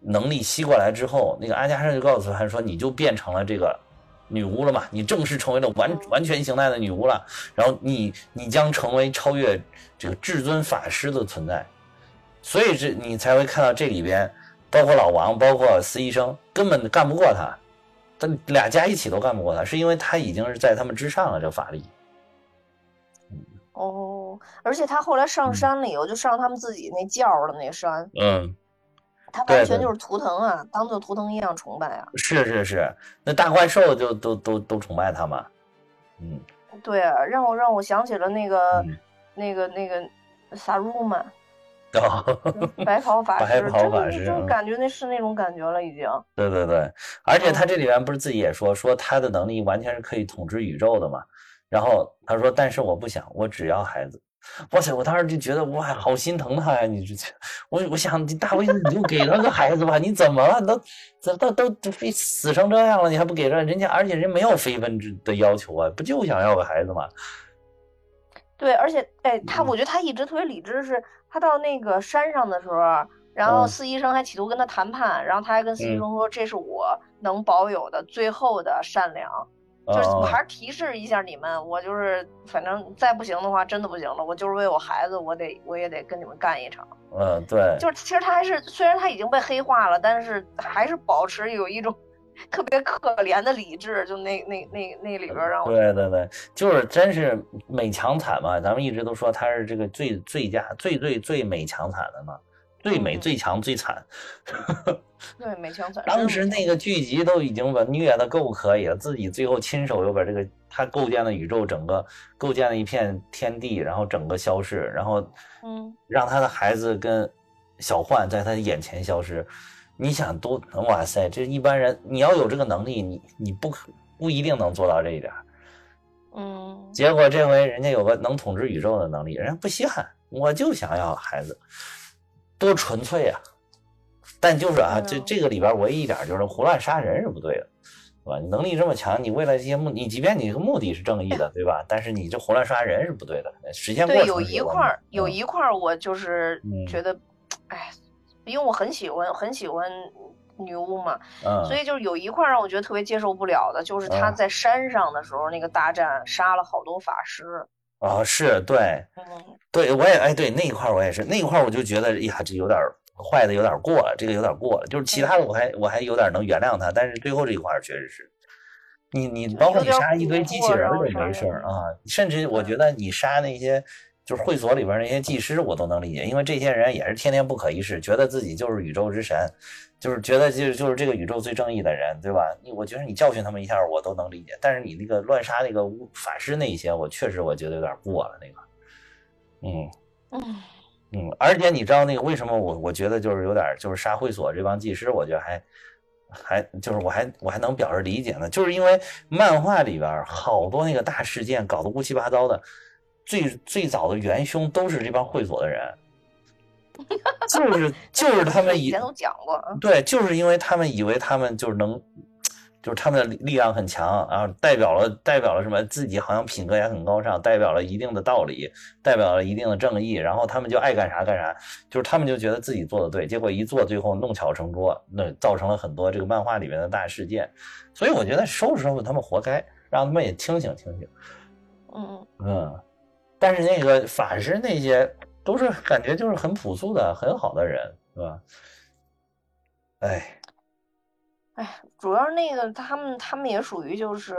能力吸过来之后，那个阿加莎就告诉他说：“你就变成了这个女巫了嘛，你正式成为了完完全形态的女巫了。然后你你将成为超越这个至尊法师的存在。所以这你才会看到这里边，包括老王，包括司医生，根本干不过他，他俩加一起都干不过他，是因为他已经是在他们之上了，这法力。”哦，而且他后来上山了以后，就上他们自己那教的那山，嗯，他完全就是图腾啊，当做图腾一样崇拜啊。是是是，那大怪兽就都都都崇拜他嘛。嗯，对啊，让我让我想起了那个那个那个萨鲁曼，哦，白袍法师，白袍法师真的就感觉那是那种感觉了，已经。对对对，而且他这里面不是自己也说，说他的能力完全是可以统治宇宙的嘛。然后他说，但是我不想，我只要孩子。哇塞！我当时就觉得哇，好心疼他呀！你这，我我想，大卫你就给他个孩子吧，你怎么了？都都都都非死成这样了，你还不给这人家？而且人没有非分之的要求啊，不就想要个孩子吗？对，而且哎，他我觉得他一直特别理智，是他到那个山上的时候，然后司医生还企图跟他谈判，然后他还跟司医生说，这是我能保有的最后的善良。就是我还是提示一下你们，我就是反正再不行的话，真的不行了，我就是为我孩子，我得我也得跟你们干一场。嗯，对，就是其实他还是虽然他已经被黑化了，但是还是保持有一种 特别可怜的理智。就那那那那里边让我对对对，就是真是美强惨嘛，咱们一直都说他是这个最最佳最最最美强惨的嘛。最美最强最惨，对美强惨。当时那个剧集都已经把虐的够可以了，自己最后亲手又把这个他构建的宇宙整个构建了一片天地，然后整个消失，然后嗯，让他的孩子跟小幻在他眼前消失。你想多哇塞，这一般人你要有这个能力，你你不可不一定能做到这一点。嗯，结果这回人家有个能统治宇宙的能力，人家不稀罕，我就想要孩子。多纯粹啊！但就是啊，这这个里边唯一一点就是胡乱杀人是不对的，对吧？你能力这么强，你为了这些目，你即便你这个目的是正义的，对吧？但是你这胡乱杀人是不对的，实现过程。对，有一块儿，有一块儿，我就是觉得，哎，因为我很喜欢很喜欢女巫嘛，所以就是有一块让我觉得特别接受不了的，就是他在山上的时候那个大战杀了好多法师。啊，是对，对我也哎，对那一块我也是那一块，我就觉得哎呀，这有点坏的有点过了，这个有点过了。就是其他的我还我还有点能原谅他，但是最后这一块确实是，你你包括你杀一堆机器人也没事儿啊，甚至我觉得你杀那些就是会所里边那些技师，我都能理解，因为这些人也是天天不可一世，觉得自己就是宇宙之神。就是觉得就是就是这个宇宙最正义的人，对吧？你我觉得你教训他们一下，我都能理解。但是你那个乱杀那个巫法师那一些，我确实我觉得有点过了那个。嗯嗯嗯，而且你知道那个为什么我我觉得就是有点就是杀会所这帮技师，我觉得还还就是我还我还能表示理解呢，就是因为漫画里边好多那个大事件搞得乌七八糟的，最最早的元凶都是这帮会所的人。就是就是他们以前都讲过，对，就是因为他们以为他们就是能，就是他们的力量很强，然后代表了代表了什么？自己好像品格也很高尚，代表了一定的道理，代表了一定的正义，然后他们就爱干啥干啥，就是他们就觉得自己做的对，结果一做最后弄巧成拙，那造成了很多这个漫画里面的大事件。所以我觉得收拾收拾他们活该，让他们也清醒清醒。嗯嗯，但是那个法师那些。都是感觉就是很朴素的很好的人，是吧？哎，哎，主要那个他们他们也属于就是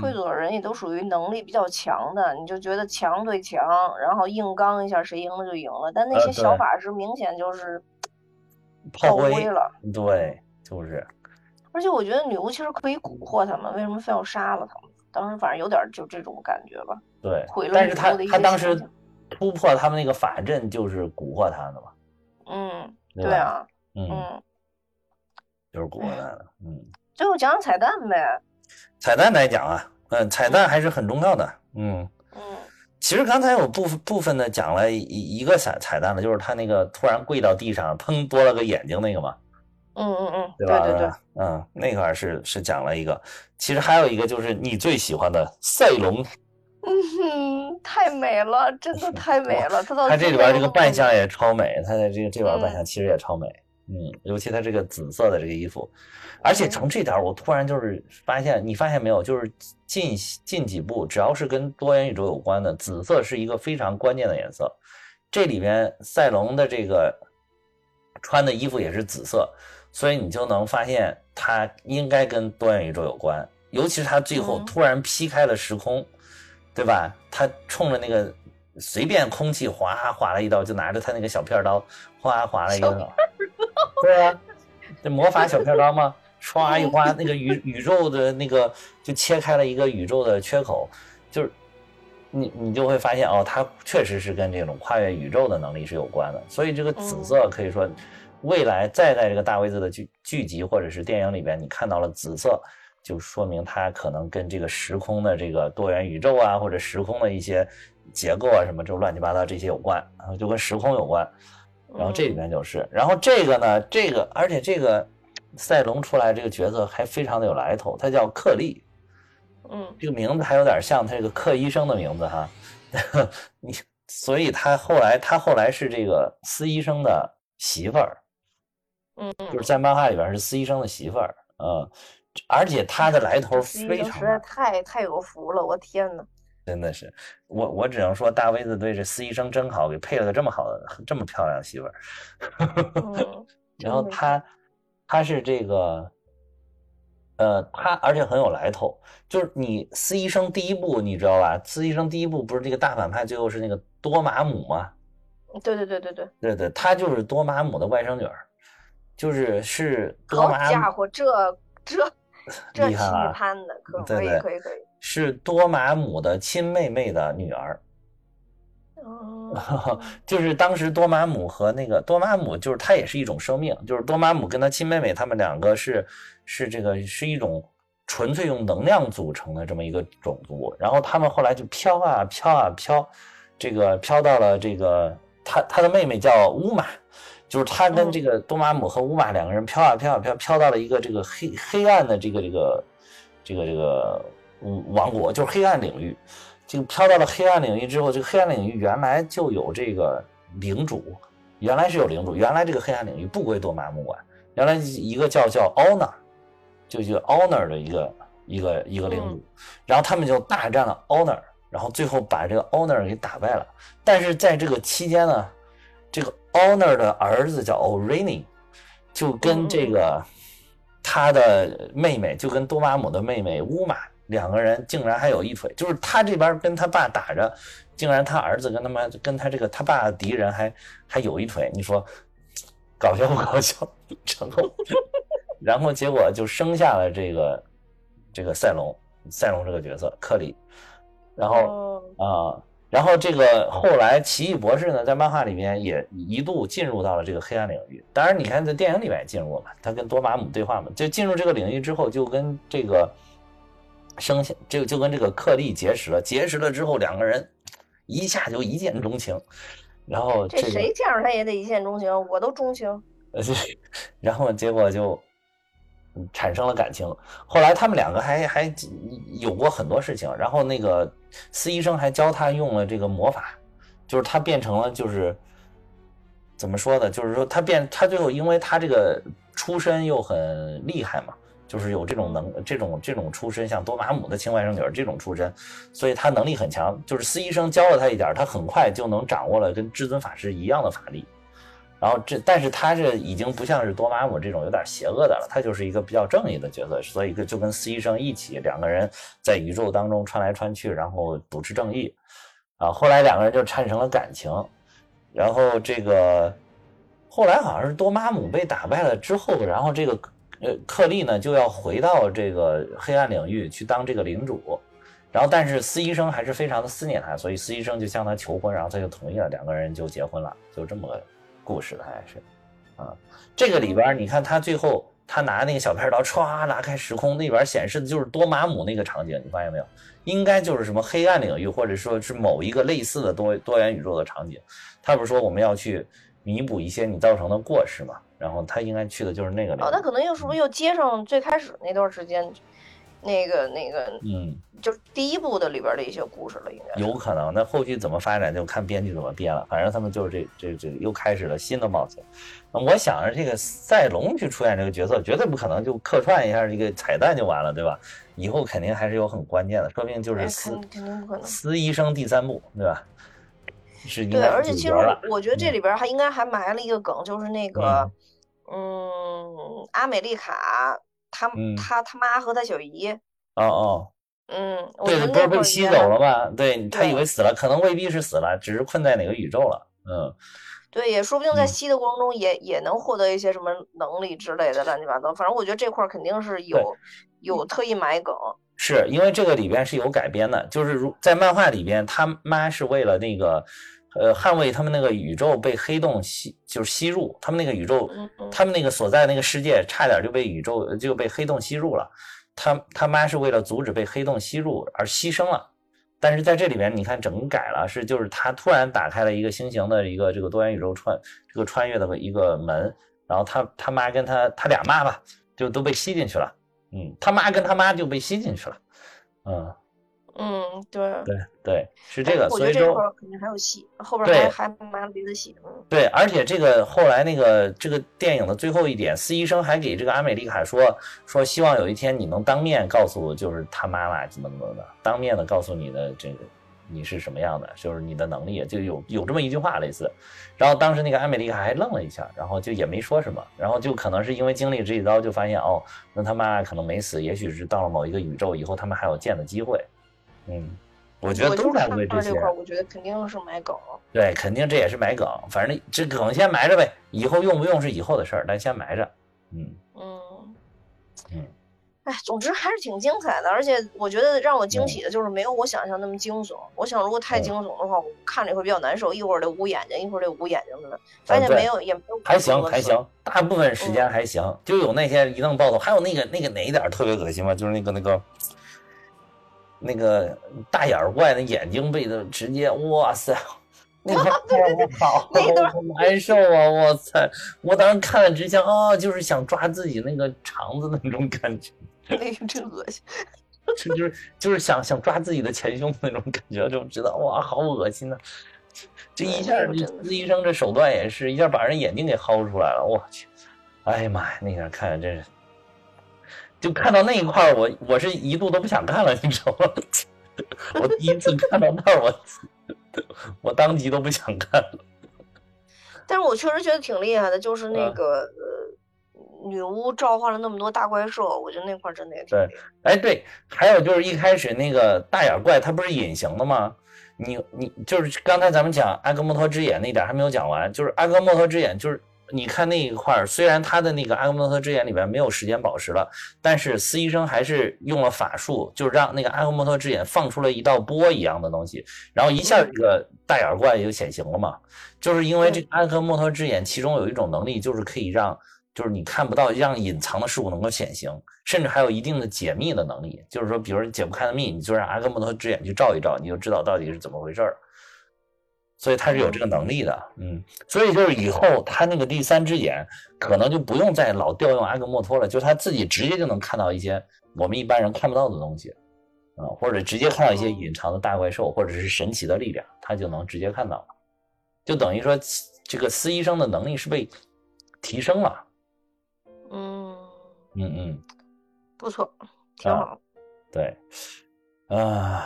会所的人，也都属于能力比较强的，你就觉得强对强，然后硬刚一下，谁赢了就赢了。但那些小法师明显就是炮灰了，对，就是。而且我觉得女巫其实可以蛊惑他们，为什么非要杀了他们？当时反正有点就这种感觉吧。对，毁了但是他他当时。突破他们那个法阵就是蛊惑他的嘛，嗯，对啊，嗯，就是蛊惑他的，嗯。最后讲讲彩蛋呗。彩蛋来讲啊，嗯，彩蛋还是很重要的，嗯嗯。其实刚才我部分部分的讲了一一个彩彩蛋了，就是他那个突然跪到地上，砰多了个眼睛那个嘛，嗯嗯嗯，对吧？对对，嗯，那块是是讲了一个，其实还有一个就是你最喜欢的赛龙。嗯哼，太美了，真的太美了。他他这里边这个扮相也超美，他的这个这边扮相其实也超美。嗯，尤其他这个紫色的这个衣服，而且从这点我突然就是发现，你发现没有？就是近近几部，只要是跟多元宇宙有关的，紫色是一个非常关键的颜色。这里边赛龙的这个穿的衣服也是紫色，所以你就能发现他应该跟多元宇宙有关。尤其是他最后突然劈开了时空。对吧？他冲着那个随便空气划划了一刀，就拿着他那个小片刀划划了一刀，对啊，这魔法小片刀嘛，唰一 划，那个宇宇宙的那个就切开了一个宇宙的缺口，就是你你就会发现哦，它确实是跟这种跨越宇宙的能力是有关的。所以这个紫色可以说，未来再在这个大 V 子的剧剧集或者是电影里边，你看到了紫色，就说明它可能跟这个时空的这个多元宇宙啊，或者时空的一些结构啊什么，就乱七八糟这些有关，然后就跟时空有关。然后这里面就是，然后这个呢，这个而且这个赛隆出来这个角色还非常的有来头，他叫克利。嗯，这个名字还有点像他这个克医生的名字哈，你，所以他后来他后来是这个司医生的媳妇儿，嗯，就是在漫画里边是司医生的媳妇儿，嗯，而且他的来头非常，实在太太有福了，我天哪，真的是，我我只能说大卫子对这司医生真好，给配了个这么好的这么漂亮的媳妇儿，然后他他是这个。呃，他而且很有来头，就是你《司医生》第一部，你知道吧？《司医生》第一部不是这个大反派最后是那个多玛姆吗？对对对对对，对对，他就是多玛姆的外甥女儿，就是是多玛。好家伙，这这这期攀的可可以可以可以，是多玛姆的亲妹妹的女儿。哦，就是当时多玛姆和那个多玛姆，就是她也是一种生命，就是多玛姆跟她亲妹妹，她们两个是是这个是一种纯粹用能量组成的这么一个种族，然后他们后来就飘啊飘啊飘，这个飘到了这个他他的妹妹叫乌玛，就是他跟这个多玛姆和乌玛两个人飘啊飘啊飘，飘到了一个这个黑黑暗的这个这个这个这个王国，就是黑暗领域。这个飘到了黑暗领域之后，这个黑暗领域原来就有这个领主，原来是有领主，原来这个黑暗领域不归多玛姆管，原来一个叫叫 Honor，就叫 Honor 的一个一个一个领主，然后他们就大战了 Honor，然后最后把这个 Honor 给打败了。但是在这个期间呢，这个 Honor 的儿子叫 Orini，就跟这个他的妹妹，就跟多玛姆的妹妹乌玛。两个人竟然还有一腿，就是他这边跟他爸打着，竟然他儿子跟他妈跟他这个他爸的敌人还还有一腿，你说搞笑不搞笑？然后 然后结果就生下了这个这个赛隆，赛隆这个角色克里，然后啊，然后这个后来奇异博士呢，在漫画里面也一度进入到了这个黑暗领域，当然你看在电影里面也进入了嘛，他跟多玛姆对话嘛，就进入这个领域之后就跟这个。生下这个就跟这个克利结识了，结识了之后两个人一下就一见钟情，然后这谁见着他也得一见钟情，我都钟情。呃，然后结果就产生了感情。后来他们两个还还有过很多事情，然后那个司医生还教他用了这个魔法，就是他变成了就是怎么说呢？就是说他变他最后因为他这个出身又很厉害嘛。就是有这种能这种这种出身，像多玛姆的亲外甥女儿这种出身，所以他能力很强。就是司医生教了他一点，他很快就能掌握了跟至尊法师一样的法力。然后这，但是他这已经不像是多玛姆这种有点邪恶的了，他就是一个比较正义的角色，所以就跟司医生一起，两个人在宇宙当中穿来穿去，然后主持正义。啊，后来两个人就产生了感情。然后这个后来好像是多玛姆被打败了之后，然后这个。呃，克利呢就要回到这个黑暗领域去当这个领主，然后但是司医生还是非常的思念他，所以司医生就向他求婚，然后他就同意了，两个人就结婚了，就这么个故事，还是啊，这个里边你看他最后他拿那个小片刀歘拉开时空，那边显示的就是多玛姆那个场景，你发现没有？应该就是什么黑暗领域，或者说是某一个类似的多多元宇宙的场景。他不是说我们要去弥补一些你造成的过失吗？然后他应该去的就是那个哦，那可能又是不是又接上最开始那段时间，那个那个，嗯，就是第一部的里边的一些故事了，应该有可能。那后续怎么发展就看编剧怎么编了。反正他们就是这这这又开始了新的冒险。我想着这个赛龙去出演这个角色，绝对不可能就客串一下这个彩蛋就完了，对吧？以后肯定还是有很关键的，说不定就是司司医生第三部，对吧？是对，而且其实我觉得这里边还应该还埋了一个梗，就是那个。嗯，阿美丽卡，他他他妈和他小姨。哦哦。嗯，对，不是被吸走了吗？对他以为死了，可能未必是死了，只是困在哪个宇宙了。嗯。对，也说不定在吸的过程中也也能获得一些什么能力之类的乱七八糟。反正我觉得这块肯定是有有特意埋梗。是因为这个里边是有改编的，就是如在漫画里边，他妈是为了那个呃捍卫他们那个宇宙被黑洞吸就是吸入，他们那个宇宙，他们那个所在那个世界差点就被宇宙就被黑洞吸入了。他他妈是为了阻止被黑洞吸入而牺牲了，但是在这里面你看整个改了，是就是他突然打开了一个新型的一个这个多元宇宙穿这个穿越的一个门，然后他他妈跟他他俩妈吧就都被吸进去了。嗯，他妈跟他妈就被吸进去了，嗯，嗯，对，对对，是这个，所以说肯定还有戏，后边还还埋了别的戏，嗯，对，而且这个后来那个这个电影的最后一点，司医生还给这个阿美丽卡说说，希望有一天你能当面告诉，就是他妈妈怎么怎么的，当面的告诉你的这个。你是什么样的？就是你的能力就有有这么一句话类似，然后当时那个阿美丽卡还愣了一下，然后就也没说什么，然后就可能是因为经历这一遭，就发现哦，那他妈可能没死，也许是到了某一个宇宙以后，他们还有见的机会。嗯，我觉得都在为这些。我觉得肯定是埋梗。对，肯定这也是埋梗，反正这梗先埋着呗，以后用不用是以后的事儿，但先埋着。嗯嗯嗯。哎，总之还是挺精彩的，而且我觉得让我惊喜的就是没有我想象那么惊悚。我想如果太惊悚的话，我看着会比较难受，一会儿得捂眼睛，一会儿得捂眼睛的。发现没有，也没有。还行还行，大部分时间还行，就有那些一弄暴走，还有那个那个哪一点特别恶心吗？就是那个那个那个大眼怪，那眼睛被他直接，哇塞，那个好难受啊！我操，我当时看了直想啊，就是想抓自己那个肠子那种感觉。那个真恶心，就是就是想想抓自己的前胸那种感觉，就知道哇，好恶心呐！这一下，这医生这手段也是一下把人眼睛给薅出来了，我去！哎呀妈呀，那下看着真是，就看到那一块儿我我是一度都不想看了，你知道吗？我第一次看到那儿，我我当即都不想看了。但是我确实觉得挺厉害的，就是那个。女巫召唤了那么多大怪兽，我觉得那块真的也挺厉害。哎，对，还有就是一开始那个大眼怪，它不是隐形的吗？你你就是刚才咱们讲阿格莫托之眼那点还没有讲完，就是阿格莫托之眼，就是你看那一块儿，虽然他的那个阿格莫托之眼里边没有时间宝石了，但是司医生还是用了法术，就是让那个阿格莫托之眼放出了一道波一样的东西，然后一下这个大眼怪就显形了嘛。就是因为这个阿格莫托之眼其中有一种能力，就是可以让。就是你看不到，让隐藏的事物能够显形，甚至还有一定的解密的能力。就是说，比如你解不开的密，你就让阿格莫托之眼去照一照，你就知道到底是怎么回事儿。所以他是有这个能力的，嗯。所以就是以后他那个第三只眼可能就不用再老调用阿格莫托了，就他自己直接就能看到一些我们一般人看不到的东西，啊，或者直接看到一些隐藏的大怪兽，或者是神奇的力量，他就能直接看到。就等于说，这个司医生的能力是被提升了。嗯嗯嗯，不错，挺好。对，啊，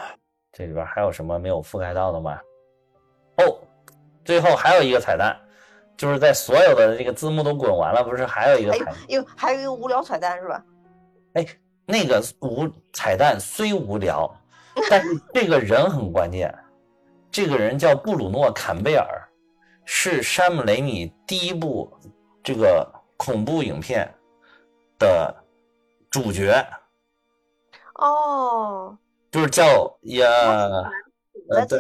这里边还有什么没有覆盖到的吗？哦，最后还有一个彩蛋，就是在所有的这个字幕都滚完了，不是还有一个彩，有还有一个无聊彩蛋是吧？哎，那个无彩蛋虽无聊，但是这个人很关键。这个人叫布鲁诺·坎贝尔，是山姆·雷米第一部这个恐怖影片。的主角哦，就是叫也，呃，对，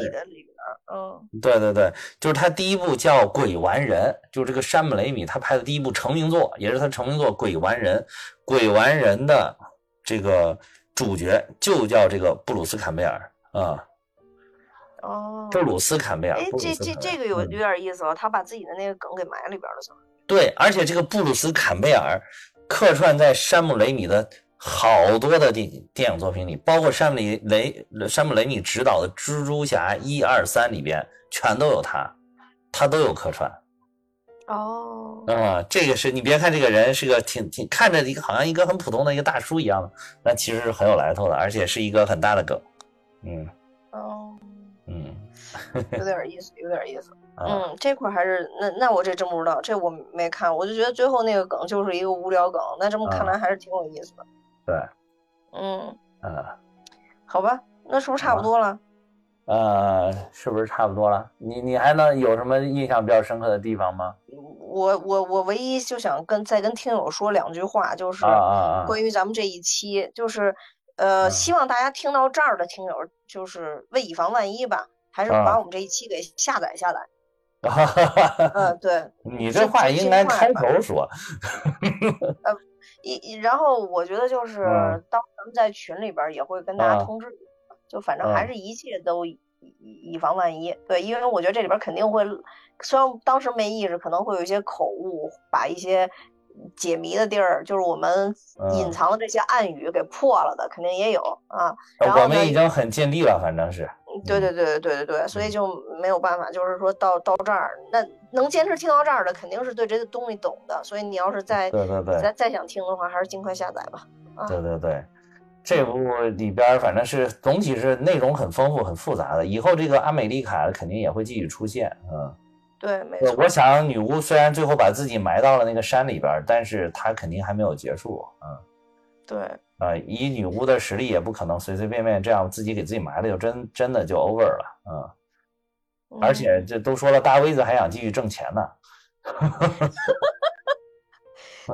嗯，对对对，就是他第一部叫《鬼玩人》，就是这个山姆雷米他拍的第一部成名作，也是他成名作《鬼玩人》。《鬼玩人》的这个主角就叫这个布鲁斯坎贝尔啊，哦，布鲁斯坎贝尔。哎，这这这个有有点意思哦，他把自己的那个梗给埋里边了，是对，而且这个布鲁斯坎贝尔。客串在山姆雷米的好多的电电影作品里，包括山姆雷雷山姆雷米执导的《蜘蛛侠》一二三里边，全都有他，他都有客串。哦，啊，这个是你别看这个人是个挺挺看着一个好像一个很普通的一个大叔一样的，但其实是很有来头的，而且是一个很大的梗。嗯，哦，嗯，有点意思，有点意思。嗯，这块还是那那我这真不知道，这我没看，我就觉得最后那个梗就是一个无聊梗，那这么看来还是挺有意思的。对，嗯，啊，好吧，那是不是差不多了？呃，是不是差不多了？你你还能有什么印象比较深刻的地方吗？我我我唯一就想跟再跟听友说两句话，就是关于咱们这一期，就是呃，希望大家听到这儿的听友，就是为以防万一吧，还是把我们这一期给下载下来。嗯，对。你这话应该开头说。呃，一然后我觉得就是，当咱们在群里边也会跟大家通知，就反正还是一切都以以防万一。对，因为我觉得这里边肯定会，虽然当时没意识，可能会有一些口误，把一些。解谜的地儿，就是我们隐藏的这些暗语给破了的，肯定也有啊。我们已经很尽力了，反正是。对对对对对对对，所以就没有办法，就是说到到这儿，那能坚持听到这儿的，肯定是对这个东西懂的。所以你要是再对对对再再想听的话，还是尽快下载吧。对对对，这部里边反正是总体是内容很丰富、很复杂的。以后这个阿美丽卡肯定也会继续出现，嗯。对，没错。我想女巫虽然最后把自己埋到了那个山里边，但是她肯定还没有结束。嗯，对。啊，以女巫的实力，也不可能随随便便这样自己给自己埋了，就真真的就 over 了。嗯，而且这都说了，大 V 子还想继续挣钱呢。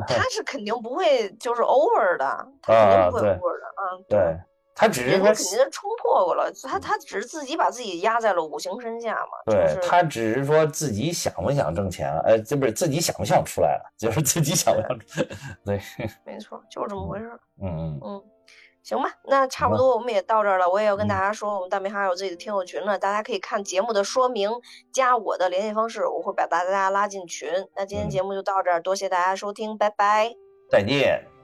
他是肯定不会就是 over 的，他肯定不会 over 的。啊，对。他只是说肯定冲破过了，他他只是自己把自己压在了五行身下嘛。对他只是说自己想不想挣钱，呃，这不是自己想不想出来了，就是自己想不想。对，没错，就是这么回事。嗯嗯嗯，行吧，那差不多我们也到这儿了。我也要跟大家说，我们大明还有自己的听友群呢，大家可以看节目的说明，加我的联系方式，我会把大家拉进群。那今天节目就到这儿，多谢大家收听，拜拜，再见。